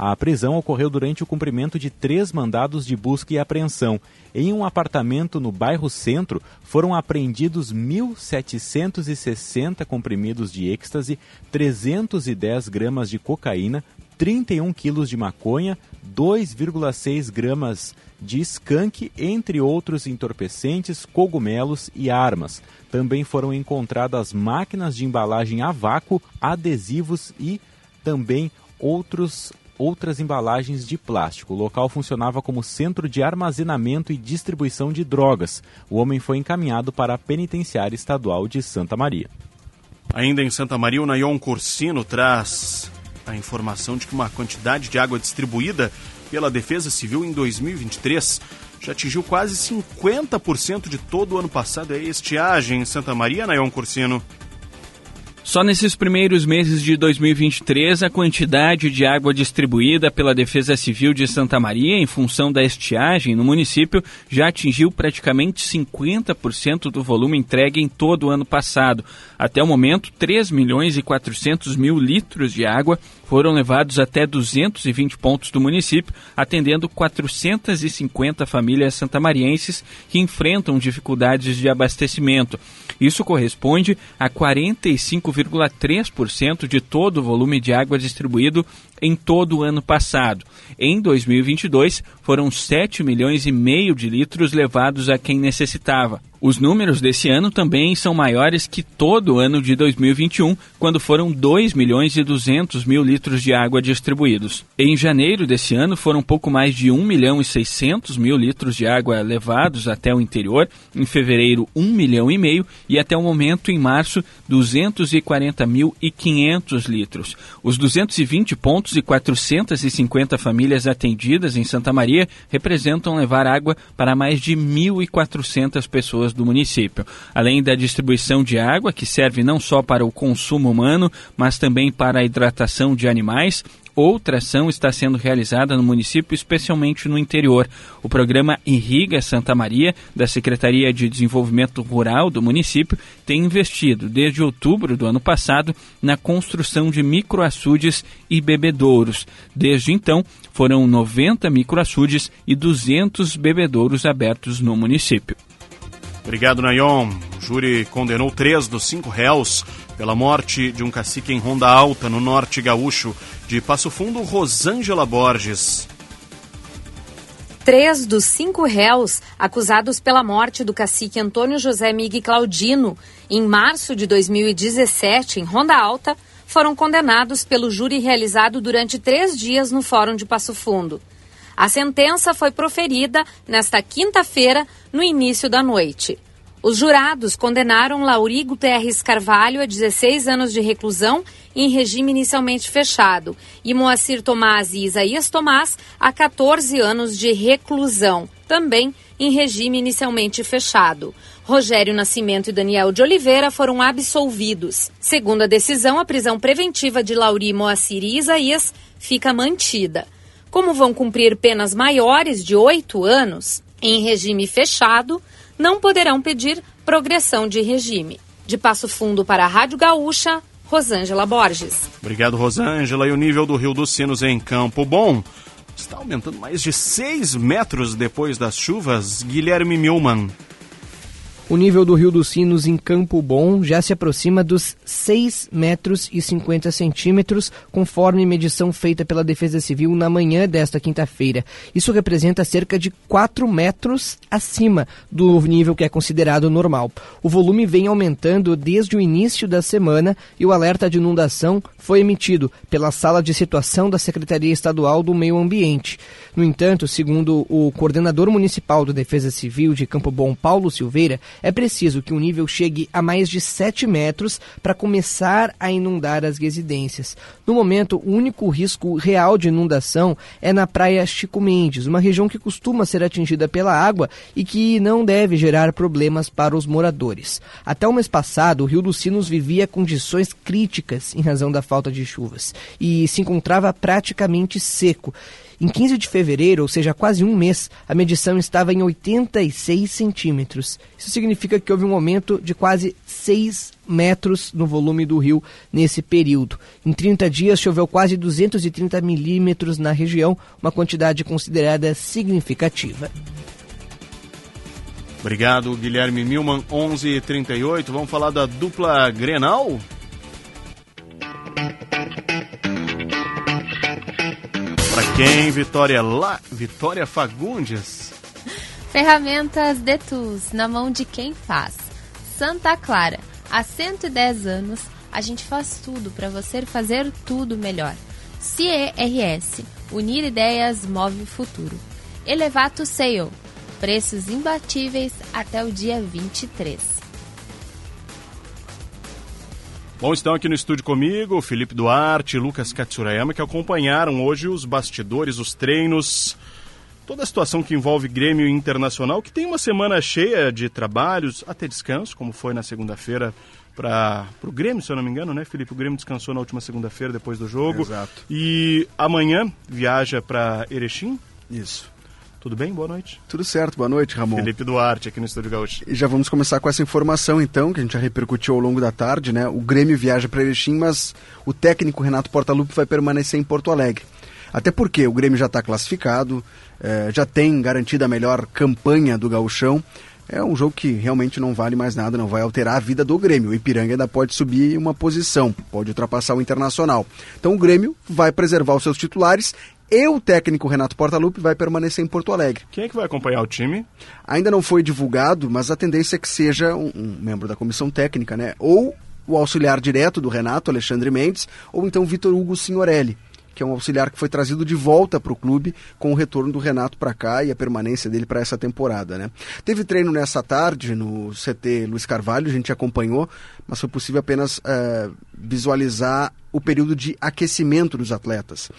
A prisão ocorreu durante o cumprimento de três mandados de busca e apreensão. Em um apartamento no bairro Centro, foram apreendidos 1.760 comprimidos de êxtase, 310 gramas de cocaína, 31 quilos de maconha, 2,6 gramas de skunk, entre outros entorpecentes, cogumelos e armas. Também foram encontradas máquinas de embalagem a vácuo, adesivos e também outros outras embalagens de plástico. O local funcionava como centro de armazenamento e distribuição de drogas. O homem foi encaminhado para a penitenciária estadual de Santa Maria. Ainda em Santa Maria, o Nayon Cursino traz a informação de que uma quantidade de água distribuída pela Defesa Civil em 2023 já atingiu quase 50% de todo o ano passado. É estiagem em Santa Maria, Nayon Cursino. Só nesses primeiros meses de 2023, a quantidade de água distribuída pela Defesa Civil de Santa Maria em função da estiagem no município já atingiu praticamente 50% do volume entregue em todo o ano passado. Até o momento, 3 milhões e 400 mil litros de água foram levados até 220 pontos do município, atendendo 450 famílias santamarienses que enfrentam dificuldades de abastecimento. Isso corresponde a 45,3% de todo o volume de água distribuído em todo o ano passado. Em 2022, foram 7 milhões e meio de litros levados a quem necessitava. Os números desse ano também são maiores que todo o ano de 2021, quando foram 2 milhões e 200 mil litros de água distribuídos. Em janeiro desse ano foram pouco mais de 1 milhão e 600 mil litros de água levados até o interior, em fevereiro 1 milhão e meio e até o momento em março 240 mil e 500 litros. Os 220 pontos e 450 famílias atendidas em Santa Maria representam levar água para mais de 1.400 pessoas do município. Além da distribuição de água, que serve não só para o consumo humano, mas também para a hidratação de animais, outra ação está sendo realizada no município, especialmente no interior. O programa Irriga Santa Maria, da Secretaria de Desenvolvimento Rural do município, tem investido desde outubro do ano passado na construção de microaçudes e bebedouros. Desde então, foram 90 microaçudes e 200 bebedouros abertos no município. Obrigado, Nayon. O júri condenou três dos cinco réus pela morte de um cacique em Ronda Alta, no norte gaúcho. De Passo Fundo, Rosângela Borges. Três dos cinco réus acusados pela morte do cacique Antônio José Miguel Claudino em março de 2017, em Ronda Alta, foram condenados pelo júri realizado durante três dias no Fórum de Passo Fundo. A sentença foi proferida nesta quinta-feira, no início da noite. Os jurados condenaram Lauri Guterres Carvalho a 16 anos de reclusão em regime inicialmente fechado e Moacir Tomás e Isaías Tomás a 14 anos de reclusão, também em regime inicialmente fechado. Rogério Nascimento e Daniel de Oliveira foram absolvidos. Segundo a decisão, a prisão preventiva de Lauri, Moacir e Isaías fica mantida. Como vão cumprir penas maiores de oito anos, em regime fechado, não poderão pedir progressão de regime. De Passo Fundo para a Rádio Gaúcha, Rosângela Borges. Obrigado, Rosângela. E o nível do Rio dos Sinos em Campo Bom está aumentando mais de 6 metros depois das chuvas. Guilherme Milman. O nível do Rio dos Sinos em Campo Bom já se aproxima dos 6 metros e 50 centímetros, conforme medição feita pela Defesa Civil na manhã desta quinta-feira. Isso representa cerca de 4 metros acima do nível que é considerado normal. O volume vem aumentando desde o início da semana e o alerta de inundação foi emitido pela Sala de Situação da Secretaria Estadual do Meio Ambiente. No entanto, segundo o coordenador municipal da Defesa Civil de Campo Bom, Paulo Silveira, é preciso que o nível chegue a mais de 7 metros para começar a inundar as residências. No momento, o único risco real de inundação é na praia Chico Mendes, uma região que costuma ser atingida pela água e que não deve gerar problemas para os moradores. Até o mês passado, o Rio dos Sinos vivia condições críticas em razão da falta de chuvas e se encontrava praticamente seco Em 15 de fevereiro, ou seja, quase um mês, a medição estava em 86 centímetros. Isso significa que houve um aumento de quase 6 metros no volume do rio nesse período. Em 30 dias, choveu quase 230 milímetros na região, uma quantidade considerada significativa. Obrigado, Guilherme Milman, 11:38. Vamos falar da dupla Grenal? Quem? Vitória lá, Vitória Fagundes. Ferramentas Detus, na mão de quem faz. Santa Clara, há 110 anos, a gente faz tudo para você fazer tudo melhor. CERS, unir ideias move o futuro. Elevato Sale, preços imbatíveis até o dia 23. Bom, estão aqui no estúdio comigo Felipe Duarte e Lucas Katsurayama, que acompanharam hoje os bastidores, os treinos, toda a situação que envolve Grêmio Internacional, que tem uma semana cheia de trabalhos, até descanso, como foi na segunda-feira para o Grêmio, se eu não me engano, né, Felipe? O Grêmio descansou na última segunda-feira depois do jogo. Exato. E amanhã viaja para Erechim. Isso. Tudo bem? Boa noite. Tudo certo, boa noite, Ramon. Felipe Duarte, aqui no Estúdio Gaúcho. E já vamos começar com essa informação, então, que a gente já repercutiu ao longo da tarde, né? O Grêmio viaja para Erechim, mas o técnico Renato Portaluppi vai permanecer em Porto Alegre. Até porque o Grêmio já está classificado, eh, já tem garantida a melhor campanha do gauchão. É um jogo que realmente não vale mais nada, não vai alterar a vida do Grêmio. O Ipiranga ainda pode subir uma posição, pode ultrapassar o Internacional. Então o Grêmio vai preservar os seus titulares e o técnico Renato Portaluppi vai permanecer em Porto Alegre. Quem é que vai acompanhar o time? Ainda não foi divulgado, mas a tendência é que seja um, um membro da comissão técnica, né? Ou o auxiliar direto do Renato, Alexandre Mendes, ou então Vitor Hugo Signorelli, que é um auxiliar que foi trazido de volta para o clube com o retorno do Renato para cá e a permanência dele para essa temporada, né? Teve treino nessa tarde no CT Luiz Carvalho, a gente acompanhou, mas foi possível apenas uh, visualizar o período de aquecimento dos atletas.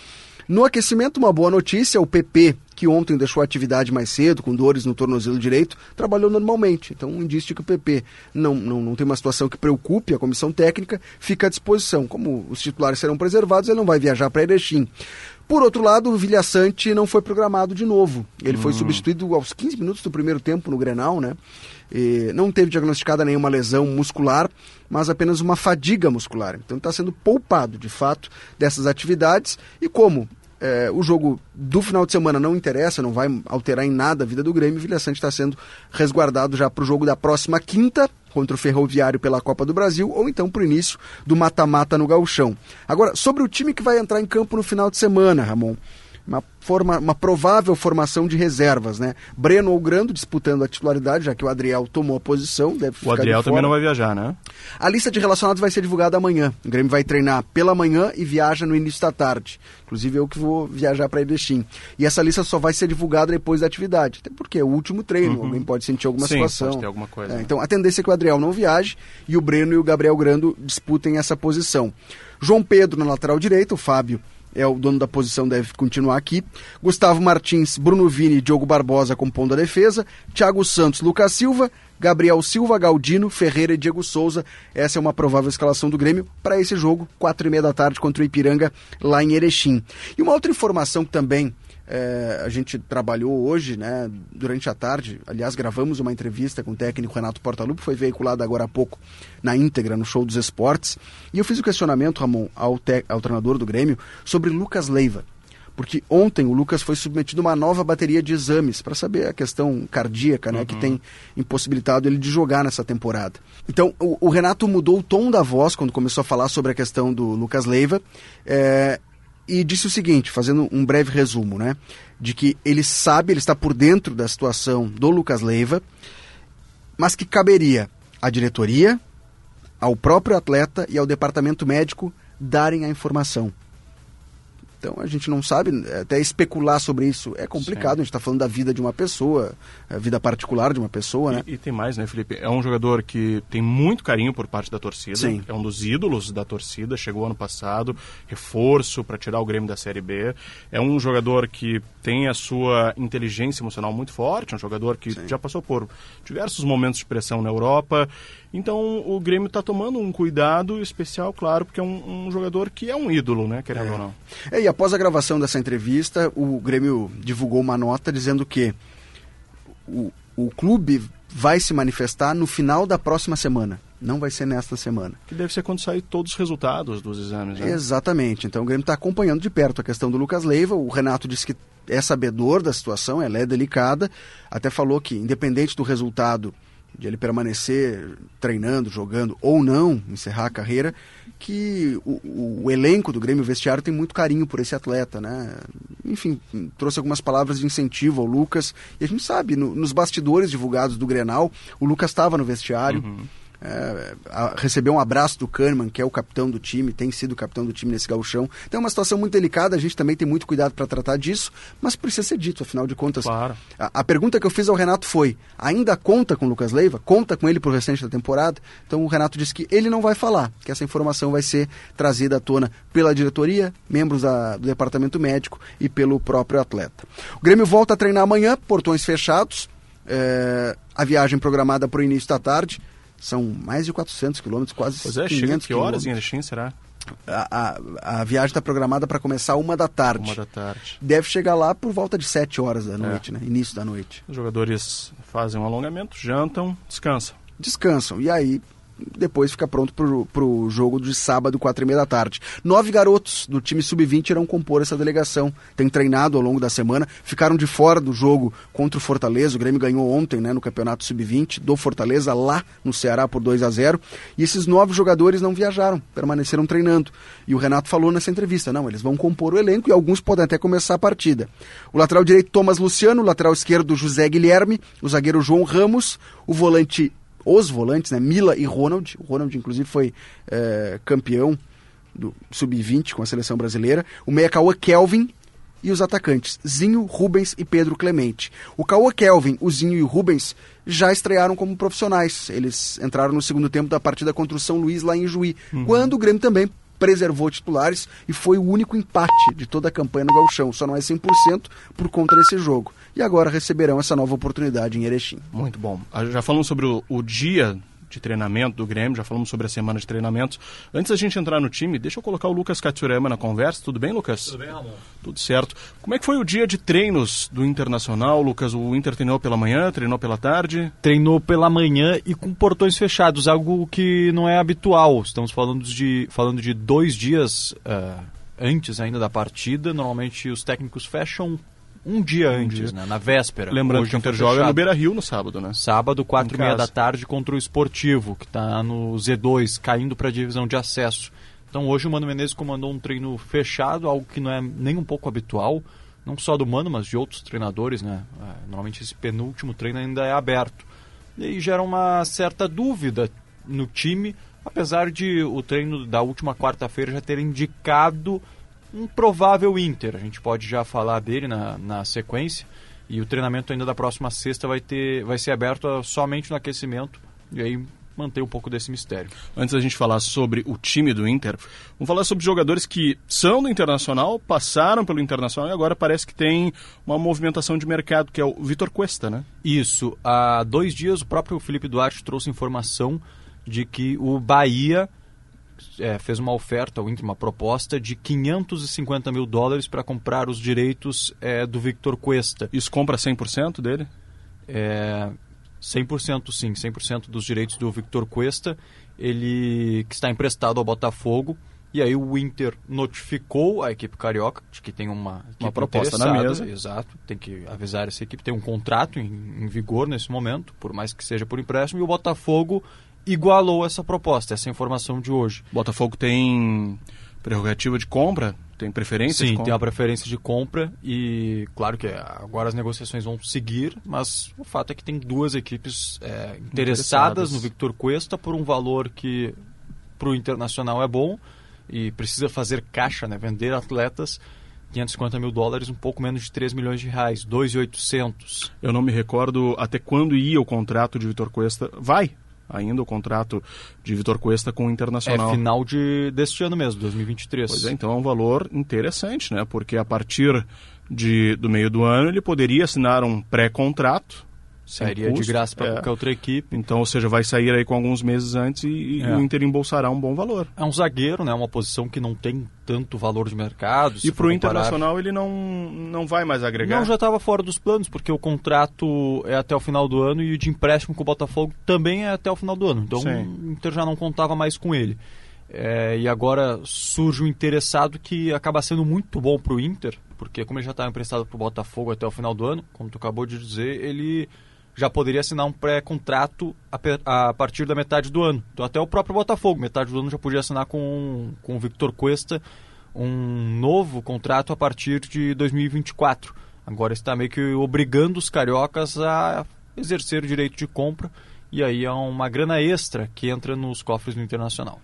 No aquecimento, uma boa notícia: o PP, que ontem deixou a atividade mais cedo, com dores no tornozelo direito, trabalhou normalmente. Então, um indício de que o PP não, não, não tem uma situação que preocupe a comissão técnica, fica à disposição. Como os titulares serão preservados, ele não vai viajar para Erechim. Por outro lado, o Vilha Sante não foi programado de novo. Ele hum. foi substituído aos 15 minutos do primeiro tempo no Grenal, né? E não teve diagnosticada nenhuma lesão muscular, mas apenas uma fadiga muscular. Então está sendo poupado, de fato, dessas atividades. E como é, o jogo do final de semana não interessa, não vai alterar em nada a vida do Grêmio, Vilha Sante está sendo resguardado já para o jogo da próxima quinta, contra o Ferroviário pela Copa do Brasil, ou então para o início do mata-mata no Gauchão. Agora, sobre o time que vai entrar em campo no final de semana, Ramon uma, forma, uma provável formação de reservas, né? Breno ou Grando disputando a titularidade, já que o Adriel tomou a posição, deve ficar O Adriel também não vai viajar, né? A lista de relacionados vai ser divulgada amanhã. O Grêmio vai treinar pela manhã e viaja no início da tarde. Inclusive eu que vou viajar para Erechim. E essa lista só vai ser divulgada depois da atividade. Até porque é o último treino, uhum. alguém pode sentir alguma Sim, situação. Pode ter alguma coisa. É, então a tendência é que o Adriel não viaje e o Breno e o Gabriel Grando disputem essa posição. João Pedro na lateral direita, o Fábio é o dono da posição, deve continuar aqui. Gustavo Martins, Bruno Vini e Diogo Barbosa compondo a defesa. Thiago Santos, Lucas Silva, Gabriel Silva, Galdino, Ferreira e Diego Souza. Essa é uma provável escalação do Grêmio para esse jogo, quatro e meia da tarde contra o Ipiranga, lá em Erechim. E uma outra informação que também é, a gente trabalhou hoje, né, durante a tarde. Aliás, gravamos uma entrevista com o técnico Renato Portaluppi, foi veiculada agora há pouco na íntegra no Show dos Esportes. E eu fiz o um questionamento, Ramon, ao, te, ao treinador do Grêmio, sobre Lucas Leiva. Porque ontem o Lucas foi submetido a uma nova bateria de exames para saber a questão cardíaca, né, uhum. que tem impossibilitado ele de jogar nessa temporada. Então, o, o, Renato mudou o tom da voz quando começou a falar sobre a questão do Lucas Leiva. É, e disse o seguinte, fazendo um breve resumo, né? De que ele sabe, ele está por dentro da situação do Lucas Leiva, mas que caberia à diretoria, ao próprio atleta e ao departamento médico darem a informação. Então a gente não sabe, até especular sobre isso é complicado. Sim. A gente está falando da vida de uma pessoa, a vida particular de uma pessoa, né? E, e, tem mais, né, Felipe? É um jogador que tem muito carinho por parte da torcida. Sim. É um dos ídolos da torcida. Chegou ano passado, reforço para tirar o Grêmio da Série B. É um jogador que tem a sua inteligência emocional muito forte. É um jogador que Sim. já passou por diversos momentos de pressão na Europa então o Grêmio está tomando um cuidado especial, claro, porque é um, um, jogador que é um ídolo, né? Querendo é. ou não. É, e após a gravação dessa entrevista, o Grêmio divulgou uma nota dizendo que o, o clube vai se manifestar no final da próxima semana. Não vai ser nesta semana. Que deve ser quando sair todos os resultados dos exames, né? Exatamente. Então o Grêmio está acompanhando de perto a questão do Lucas Leiva. O Renato disse que é sabedor da situação, ela é delicada. Até falou que, independente do resultado de ele permanecer treinando, jogando ou não, encerrar a carreira, que o, o, elenco do Grêmio Vestiário tem muito carinho por esse atleta, né? Enfim, trouxe algumas palavras de incentivo ao Lucas. E a gente sabe, no, nos bastidores divulgados do Grenal, o Lucas estava no vestiário. Uhum é, a, recebeu um abraço do Kahneman, que é o capitão do time, tem sido o capitão do time nesse gauchão. Então é uma situação muito delicada, a gente também tem muito cuidado para tratar disso, mas precisa ser dito, afinal de contas. Claro. A, a, pergunta que eu fiz ao Renato foi: ainda conta com o Lucas Leiva? Conta com ele pro restante da temporada? Então o Renato disse que ele não vai falar, que essa informação vai ser trazida à tona pela diretoria, membros da, do departamento médico e pelo próprio atleta. O Grêmio volta a treinar amanhã, portões fechados. É, a viagem programada para o início da tarde. São mais de 400 quilômetros, quase pois é, 500 chega que horas em Erechim, será? A, a, a viagem está programada para começar uma da tarde. Uma da tarde. Deve chegar lá por volta de 7 horas da noite, é. né? Início da noite. Os jogadores fazem um alongamento, jantam, descansam. Descansam. E aí depois fica pronto para o jogo de sábado, quatro e meia da tarde. Nove garotos do time sub-20 irão compor essa delegação. Tem treinado ao longo da semana, ficaram de fora do jogo contra o Fortaleza. O Grêmio ganhou ontem né, no campeonato sub-20 do Fortaleza, lá no Ceará, por 2 a 0 E esses nove jogadores não viajaram, permaneceram treinando. E o Renato falou nessa entrevista: não, eles vão compor o elenco e alguns podem até começar a partida. O lateral direito, Thomas Luciano, o lateral esquerdo, José Guilherme, o zagueiro João Ramos, o volante os volantes, né? Mila e Ronald. O Ronald, inclusive, foi é, campeão do Sub-20 com a seleção brasileira. O meia Cauã Kelvin e os atacantes Zinho, Rubens e Pedro Clemente. O Cauã Kelvin, o Zinho e o Rubens já estrearam como profissionais. Eles entraram no segundo tempo da partida contra o São Luís lá em Juí, uhum. quando o Grêmio também preservou titulares e foi o único empate de toda a campanha no Gauchão. Só não é 100% por conta desse jogo. E agora receberão essa nova oportunidade em Erechim. Muito bom. Ah, já falamos sobre o, o dia de treinamento do Grêmio, já falamos sobre a semana de treinamentos. Antes da gente entrar no time, deixa eu colocar o Lucas Katsurema na conversa. Tudo bem, Lucas? Tudo bem, Ramon. Tudo certo. Como é que foi o dia de treinos do Internacional, Lucas? O Inter treinou pela manhã, treinou pela tarde? Treinou pela manhã e com portões fechados, algo que não é habitual. Estamos falando de, falando de dois dias uh, antes ainda da partida. Normalmente os técnicos fecham um dia um antes, dia. Né, na véspera. Lembrando Hoje que o Inter joga no Beira Rio no sábado, né? Sábado, quatro e meia da tarde, contra o Esportivo, que está no Z2, caindo para a divisão de acesso. Então hoje o Mano Menezes comandou um treino fechado, algo que não é nem um pouco habitual, não só do Mano, mas de outros treinadores, né? É, normalmente esse penúltimo treino ainda é aberto. E aí gera uma certa dúvida no time, apesar de o treino da última quarta-feira já ter indicado um provável Inter. A gente pode já falar dele na, na sequência. E o treinamento ainda da próxima sexta vai, ter, vai ser aberto somente no aquecimento. E aí manter um pouco desse mistério. Antes da gente falar sobre o time do Inter, vamos falar sobre jogadores que são do Internacional, passaram pelo Internacional e agora parece que tem uma movimentação de mercado, que é o Vitor Cuesta, né? Isso. Há dois dias o próprio Felipe Duarte trouxe informação de que o Bahia é, fez uma oferta ao Inter, uma proposta de 550 mil dólares para comprar os direitos é, do Victor Cuesta. Isso compra 100% dele? É, 100% sim, 100% dos direitos do Victor Cuesta, ele que está emprestado ao Botafogo. E aí o Inter notificou a equipe carioca de que tem uma, uma proposta na mesa. Exato, tem que avisar essa equipe, tem um contrato em, em vigor nesse momento, por mais que seja por empréstimo, e o Botafogo igualou essa proposta, essa informação de hoje. Botafogo tem prerrogativa de compra? Tem preferência? Sim, tem a preferência de compra e claro que agora as negociações vão seguir, mas o fato é que tem duas equipes é, interessadas, interessadas no Victor Cuesta por um valor que para o internacional é bom e precisa fazer caixa, né, vender atletas 550 mil dólares, um pouco menos de 3 milhões de reais, 2,800. Eu não me recordo até quando ia o contrato de Vitor Cuesta. Vai, ainda o contrato de Vitor Cuesta com o Internacional. É final de, deste ano mesmo, 2023. Pois é, então é um valor interessante, né? Porque a partir de, do meio do ano ele poderia assinar um pré-contrato Sairia de custo, graça para é. qualquer outra equipe. Então, ou seja, vai sair aí com alguns meses antes e, e É. o Inter embolsará um bom valor. É um zagueiro, né? Uma posição que não tem tanto valor de mercado. E para o. Internacional ele não, não vai mais agregar? Não, já estava fora dos planos, porque o contrato é até o final do ano e o de empréstimo com o Botafogo também é até o final do ano. Então Sim. o Inter já não contava mais com ele. É, e agora surge um interessado que acaba sendo muito bom para o Inter, porque como ele já estava emprestado para o Botafogo até o final do ano, como tu acabou de dizer, ele já poderia assinar um pré-contrato a, a partir da metade do ano. Então até o próprio Botafogo, metade do ano já podia assinar com, com o Victor Cuesta um novo contrato a partir de 2024. Agora está meio que obrigando os cariocas a exercer o direito de compra e aí é uma grana extra que entra nos cofres do Internacional.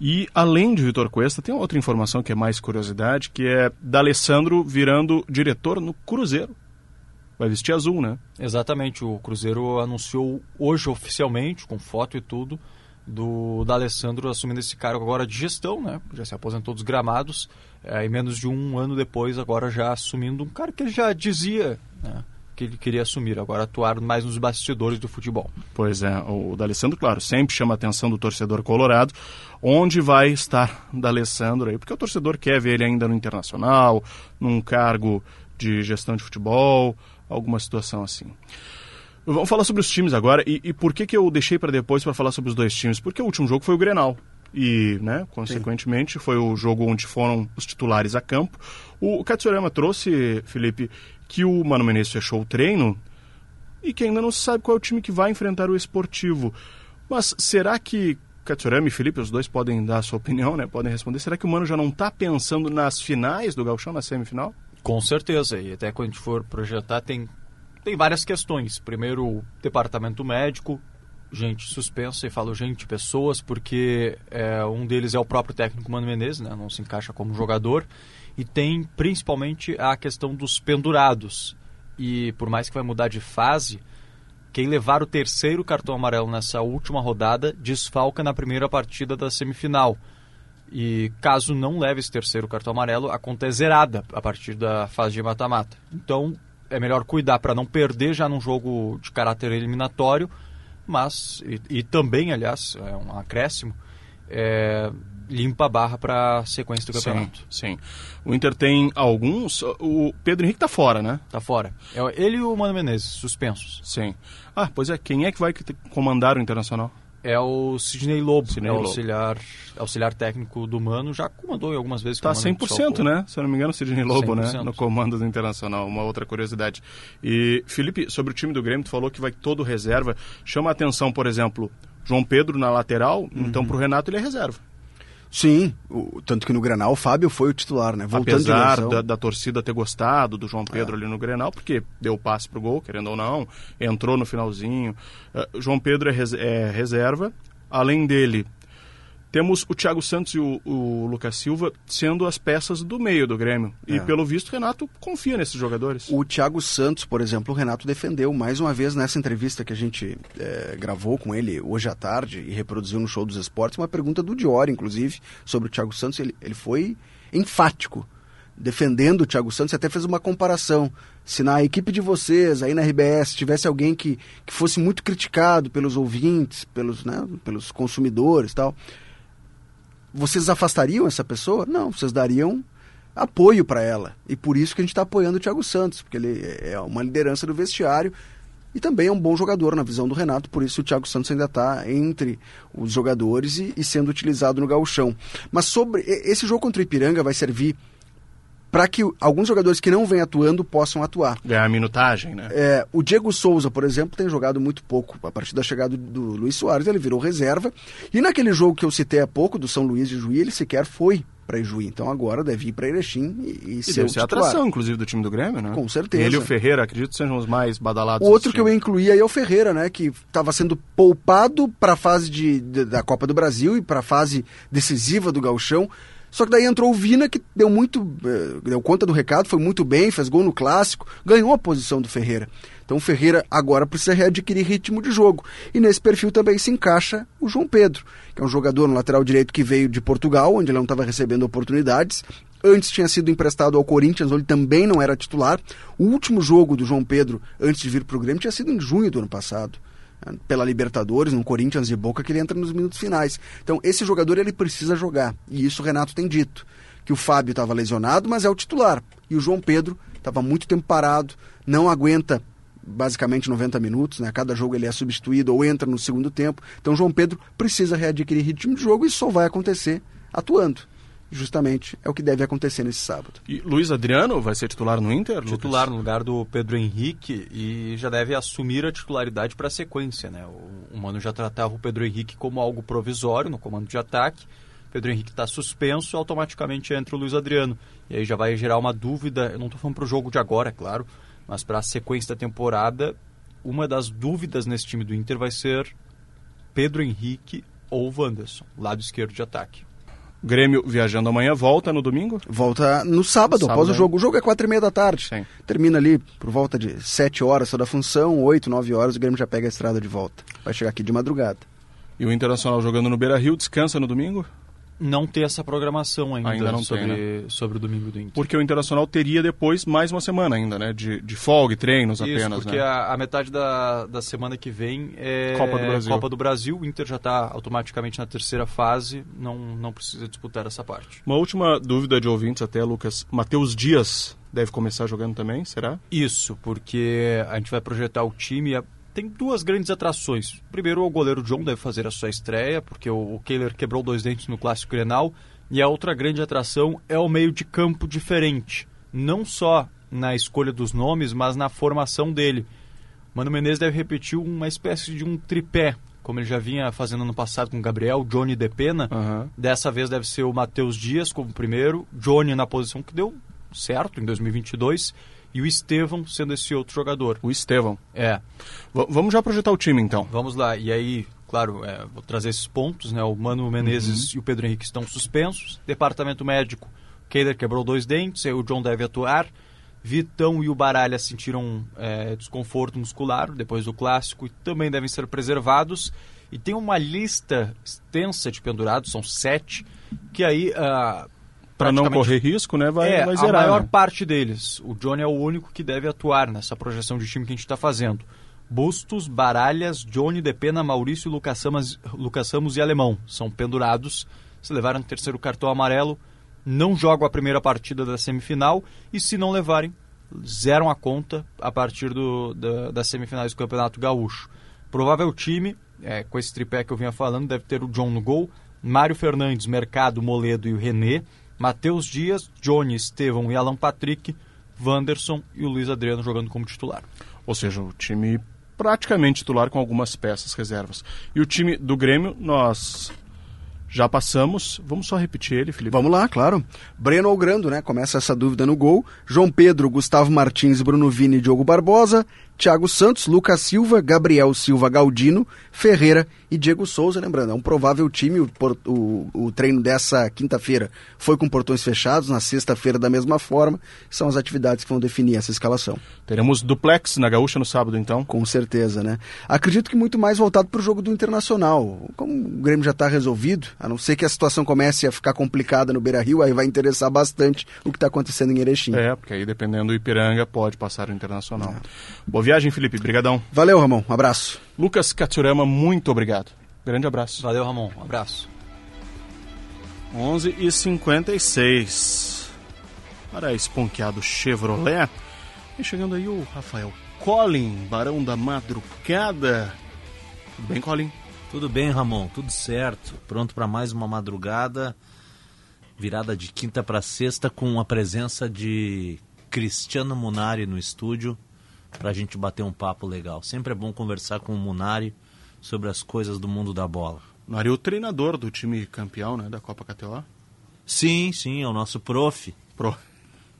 E além de Vitor Cuesta, tem outra informação que é mais curiosidade, que é D'Alessandro virando diretor no Cruzeiro. Vai vestir azul, né? Exatamente, o Cruzeiro anunciou hoje oficialmente, com foto e tudo, do D'Alessandro assumindo esse cargo agora de gestão, né? Já se aposentou dos gramados, é, e menos de um ano depois, agora já assumindo um cara que ele já dizia né, que ele queria assumir, agora atuar mais nos bastidores do futebol. Pois é, o D'Alessandro, claro, sempre chama a atenção do torcedor colorado. Onde vai estar D'Alessandro aí? Porque o torcedor quer ver ele ainda no Internacional, num cargo de gestão de futebol, alguma situação assim. Vamos falar sobre os times agora. E, e por que, que eu deixei para depois para falar sobre os dois times? Porque o último jogo foi o Grenal. E, né, consequentemente, foi o jogo onde foram os titulares a campo. O Katsurama trouxe, Felipe, que o Mano Menezes fechou o treino e que ainda não se sabe qual é o time que vai enfrentar o esportivo. Mas será que Katsurama e Felipe, os dois podem dar a sua opinião, né? Podem responder. Será que o Mano já não está pensando nas finais do Gauchão, na semifinal? Com certeza, e até quando a gente for projetar, tem, tem várias questões. Primeiro, o departamento médico, gente suspensa, e falo gente, pessoas, porque é, um deles é o próprio técnico Mano Menezes, né, não se encaixa como jogador, e tem principalmente a questão dos pendurados. E por mais que vai mudar de fase, quem levar o terceiro cartão amarelo nessa última rodada desfalca na primeira partida da semifinal. E caso não leve esse terceiro cartão amarelo, a conta é zerada a partir da fase de mata-mata. Então é melhor cuidar para não perder já num jogo de caráter eliminatório, mas, e, e também, aliás, é um acréscimo, é, limpa a barra para a sequência do campeonato. Sim, sim. O Inter tem alguns. O Pedro Henrique tá fora, né? Tá fora. É ele e o Mano Menezes, suspensos. Sim. Ah, pois é. Quem é que vai comandar o Internacional? É o Sidney Lobo, Sidney é o auxiliar, auxiliar técnico do Mano, já comandou algumas vezes. Tá comandando 100%, só, né? Se eu não me engano, o Sidney Lobo, né? 100%. No comando do Internacional. Uma outra curiosidade. E, Felipe, sobre o time do Grêmio, tu falou que vai todo reserva. Chama a atenção, por exemplo, João Pedro na lateral. Então, pro Renato, ele é reserva. Sim, o- tanto que no Granal o Fábio foi o titular, né? Voltando de Apesar lesão. da, da torcida ter gostado do João Pedro ali no Grenal, porque deu passe pro gol, querendo ou não, entrou no finalzinho. Eh, João Pedro é, res- é reserva. Além dele, temos o Thiago Santos e o, o Lucas Silva sendo as peças do meio do Grêmio. E É. pelo visto, o Renato confia nesses jogadores. O Thiago Santos, por exemplo, o Renato defendeu mais uma vez nessa entrevista que a gente eh, gravou com ele hoje à tarde e reproduziu no Show dos Esportes, uma pergunta do Diori, inclusive, sobre o Thiago Santos. Ele, ele foi enfático, defendendo o Thiago Santos e até fez uma comparação. Se na equipe de vocês, aí na RBS, tivesse alguém que, que fosse muito criticado pelos ouvintes, pelos, né, pelos consumidores e tal, vocês afastariam essa pessoa? Não, vocês dariam apoio para ela. E por isso que a gente está apoiando o Thiago Santos, porque ele é uma liderança do vestiário e também é um bom jogador na visão do Renato, por isso o Thiago Santos ainda está entre os jogadores e, e sendo utilizado no gauchão. Mas sobre esse jogo contra o Ipiranga vai servir para que alguns jogadores que não vêm atuando possam atuar. Ganhar minutagem, né? É, o Diego Souza, por exemplo, tem jogado muito pouco. A partir da chegada do, Luiz Soares, ele virou reserva. E naquele jogo que eu citei há pouco, do São Luís de Juí, ele sequer foi para Ijuí. Então agora deve ir para Erechim e, e, E ser deve o ser a atração, inclusive, do time do Grêmio, né? Com certeza. Ele e o Ferreira, acredito, sejam os mais badalados. O outro que eu incluí aí é o Ferreira, né? Que estava sendo poupado para a fase de, de- da Copa do Brasil e para a fase decisiva do Gauchão. Só que daí entrou o Vina, que deu muito. eh, deu conta do recado, foi muito bem, fez gol no clássico, ganhou a posição do Ferreira. Então o Ferreira agora precisa readquirir ritmo de jogo. E nesse perfil também se encaixa o João Pedro, que é um jogador no lateral direito que veio de Portugal, onde ele não estava recebendo oportunidades. Antes tinha sido emprestado ao Corinthians, onde ele também não era titular. O último jogo do João Pedro, antes de vir para o Grêmio, tinha sido em junho do ano passado. Pela Libertadores, no Corinthians e Boca, que ele entra nos minutos finais. Então, esse jogador ele precisa jogar. E isso o Renato tem dito. Que o Fábio estava lesionado, mas é o titular. E o João Pedro estava muito tempo parado, não aguenta basicamente 90 minutos, né? Cada jogo ele é substituído ou entra no segundo tempo. Então João Pedro precisa readquirir ritmo de jogo e só vai acontecer atuando. Justamente é o que deve acontecer nesse sábado. E Luiz Adriano vai ser titular no Inter? Lucas? Titular no lugar do Pedro Henrique e já deve assumir a titularidade para a sequência, né? O, o Mano já tratava o Pedro Henrique como algo provisório no comando de ataque. Pedro Henrique está suspenso, automaticamente entra o Luiz Adriano. E aí já vai gerar uma dúvida, eu não estou falando para o jogo de agora, é claro, mas para a sequência da temporada, uma das dúvidas nesse time do Inter vai ser Pedro Henrique ou Wanderson, lado esquerdo de ataque. Grêmio viajando amanhã, volta no domingo? Volta no sábado, Sábado, após o jogo. O jogo é quatro e meia da tarde. Sim. Termina ali por volta de sete horas toda a função, oito, nove horas, o Grêmio já pega a estrada de volta. Vai chegar aqui de madrugada. E o Internacional jogando no Beira-Rio, descansa no domingo? Não ter essa programação ainda, Ainda não sobre, tem, né? sobre o domingo do Inter. Porque o Internacional teria depois mais uma semana ainda, né? De, de folga e treinos Isso, apenas, porque né? a, a metade da, da semana que vem é Copa do Brasil. Copa do Brasil. O Inter já está automaticamente na terceira fase, não, não precisa disputar essa parte. Uma última dúvida de ouvintes até, Lucas. Matheus Dias deve começar jogando também, será? Isso, porque a gente vai projetar o time. Tem duas grandes atrações. Primeiro, o goleiro John deve fazer a sua estreia, porque o, Kehler quebrou dois dentes no Clássico Grenal. E a outra grande atração é o meio de campo diferente. Não só na escolha dos nomes, mas na formação dele. Mano Menezes deve repetir uma espécie de um tripé, como ele já vinha fazendo no passado com o Gabriel, Johnny e Depena. Dessa vez deve ser o Matheus Dias como primeiro, Johnny na posição que deu certo em 2022 e o Estevão sendo esse outro jogador. O Estevão. É. V- vamos já projetar o time então. Vamos lá. E aí, claro, é, vou trazer esses pontos, né? O Mano Menezes e o Pedro Henrique estão suspensos. Departamento médico, Keiler quebrou dois dentes, aí o John deve atuar. Vitão e o Baralha sentiram é, desconforto muscular depois do clássico e também devem ser preservados. E tem uma lista extensa de pendurados, são sete, que aí. ah, Pra não correr risco, né? Vai, é, vai a zerar. maior né? parte deles. O Johnny é o único que deve atuar nessa projeção de time que a gente está fazendo. Bustos, Baralhas, Johnny, Depena, Maurício, Lucas Samas, Lucas Ramos e Alemão. São pendurados. Se levaram o terceiro cartão amarelo, não jogam a primeira partida da semifinal. E se não levarem, zeram a conta a partir do, da, das semifinais do Campeonato Gaúcho. Provável time, é, com esse tripé que eu vinha falando, deve ter o John no gol, Mário Fernandes, Mercado, Moledo e o René, Matheus Dias, Johnny, Estevão e Alan Patrick, Wanderson e o Luiz Adriano jogando como titular. Ou seja, o time praticamente titular com algumas peças reservas. E o time do Grêmio, nós já passamos. Vamos só repetir ele, Felipe. Vamos lá, claro. Breno ou Grando, né? Começa essa dúvida no gol. João Pedro, Gustavo Martins, Bruno Vini e Diogo Barbosa. Thiago Santos, Lucas Silva, Gabriel Silva Galdino, Ferreira e Diego Souza. Lembrando, é um provável time. O, o- o treino dessa quinta-feira foi com portões fechados, na sexta-feira da mesma forma. São as atividades que vão definir essa escalação. Teremos duplex na Gaúcha no sábado, então? Com certeza, né? Acredito que muito mais voltado para o jogo do Internacional. Como o Grêmio já está resolvido, a não ser que a situação comece a ficar complicada no Beira-Rio, aí vai interessar bastante o que está acontecendo em Erechim. É, porque aí dependendo do Ipiranga pode passar o Internacional. Boa viagem, Felipe. Brigadão. Valeu, Ramon. Um abraço. Lucas Katsurama, muito obrigado. Grande abraço. Valeu, Ramon. Um abraço. 11 e 56 para esponqueado Chevrolet. E chegando aí o Rafael Collin, Barão da Madrugada. Tudo bem, Collin? Tudo bem, Ramon, tudo certo. Pronto para mais uma madrugada, virada de quinta para sexta, com a presença de Cristiano Munari no estúdio, para a gente bater um papo legal. Sempre é bom conversar com o Munari sobre as coisas do mundo da bola. Mari, o treinador do time campeão né, da Copa KTO. Sim, sim, é o nosso prof. Pro.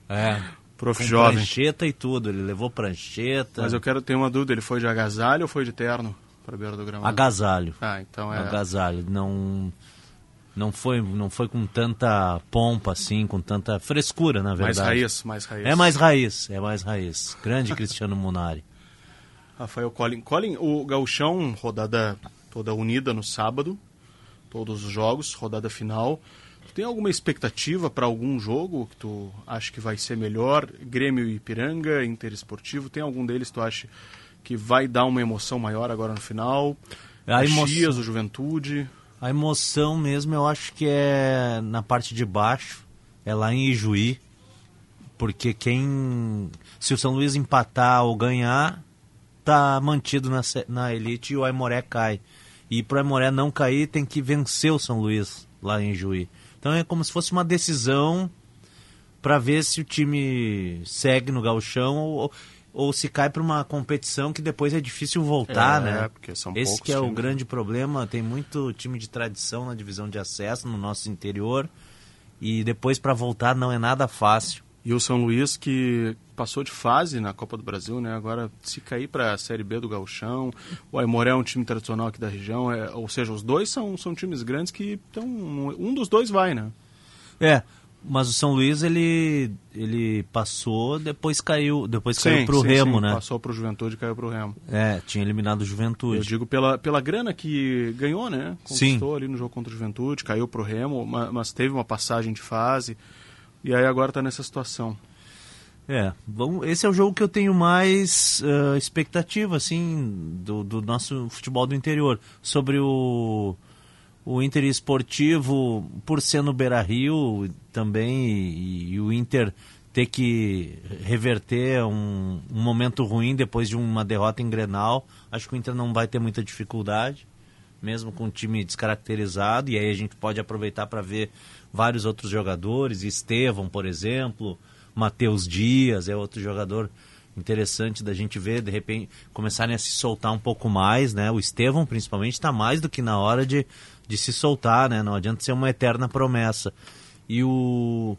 É. [laughs] Prof com jovem. prancheta e tudo, ele levou prancheta. Mas eu quero ter uma dúvida, ele foi de agasalho ou foi de terno para beira do gramado? Agasalho. Ah, então é... Agasalho. Não, não, foi, não foi com tanta pompa assim, com tanta frescura, na Mais verdade. raiz, mais raiz. É mais raiz, é mais raiz. Grande Cristiano Munari. Rafael Collin. Collin, o Gauchão, rodada toda unida no sábado, todos os jogos, rodada final. Tu tem alguma expectativa para algum jogo que tu acha que vai ser melhor? Grêmio e Ipiranga, Interesportivo, tem algum deles que tu acha que vai dar uma emoção maior agora no final? A emoção- Caxias, o Juventude. A emoção mesmo eu acho que é na parte de baixo, é lá em Ijuí, porque quem se o São Luís empatar ou ganhar, tá mantido na, na elite e o Aimoré cai. E pro Aimoré não cair, tem que vencer o São Luís lá em Juí. Então é como se fosse uma decisão para ver se o time segue no gauchão ou, ou se cai para uma competição que depois é difícil voltar, É, né? porque são Esse que é o times, grande problema. Tem muito time de tradição na divisão de acesso no nosso interior e depois para voltar não é nada fácil. E o São Luís que passou de fase na Copa do Brasil, né? Agora se cair para a Série B do Gauchão, o Aimoré é um time tradicional aqui da região, é, ou seja, os dois são, são times grandes que estão um dos dois vai, né? É, mas o São Luís ele ele passou, depois caiu, depois Sim, caiu pro sim, Remo, sim, né? Passou pro Juventude e caiu pro Remo. É, tinha eliminado o Juventude. Eu digo pela, pela grana que ganhou, né? Conquistou ali no jogo contra o Juventude, caiu pro Remo, ma- mas, teve uma passagem de fase. E aí agora tá nessa situação. É, vamos, esse é o jogo que eu tenho mais eh, expectativa, assim, do, do nosso futebol do interior. Sobre o, o Inter esportivo, por ser no Beira-Rio também, e, e o Inter ter que reverter um, um momento ruim depois de uma derrota em Grenal, acho que o Inter não vai ter muita dificuldade, mesmo com o time descaracterizado, e aí a gente pode aproveitar para ver vários outros jogadores, Estevão, por exemplo, Matheus Dias é outro jogador interessante da gente ver, de repente, começarem a se soltar um pouco mais, né? O Estevão, principalmente, está mais do que na hora de, de se soltar, né? Não adianta ser uma eterna promessa. E o,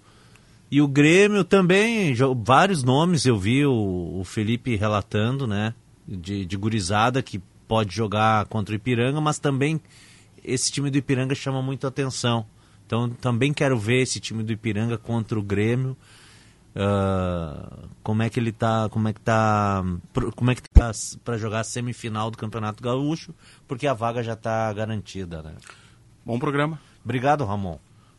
e o Grêmio também, vários nomes eu vi o, o Felipe relatando, né? De, de gurizada que pode jogar contra o Ipiranga, mas também esse time do Ipiranga chama muito atenção. Então também quero ver esse time do Ipiranga contra o Grêmio. Ah, como é que ele tá, como é que tá, como é que tá para jogar a semifinal do Campeonato Gaúcho, porque a vaga já está garantida, né? Bom programa. Obrigado, Ramon.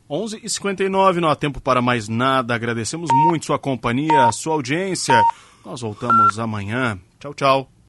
11 e 59 não há tempo para mais nada. Agradecemos muito sua companhia, sua audiência. Nós voltamos amanhã. Tchau, tchau.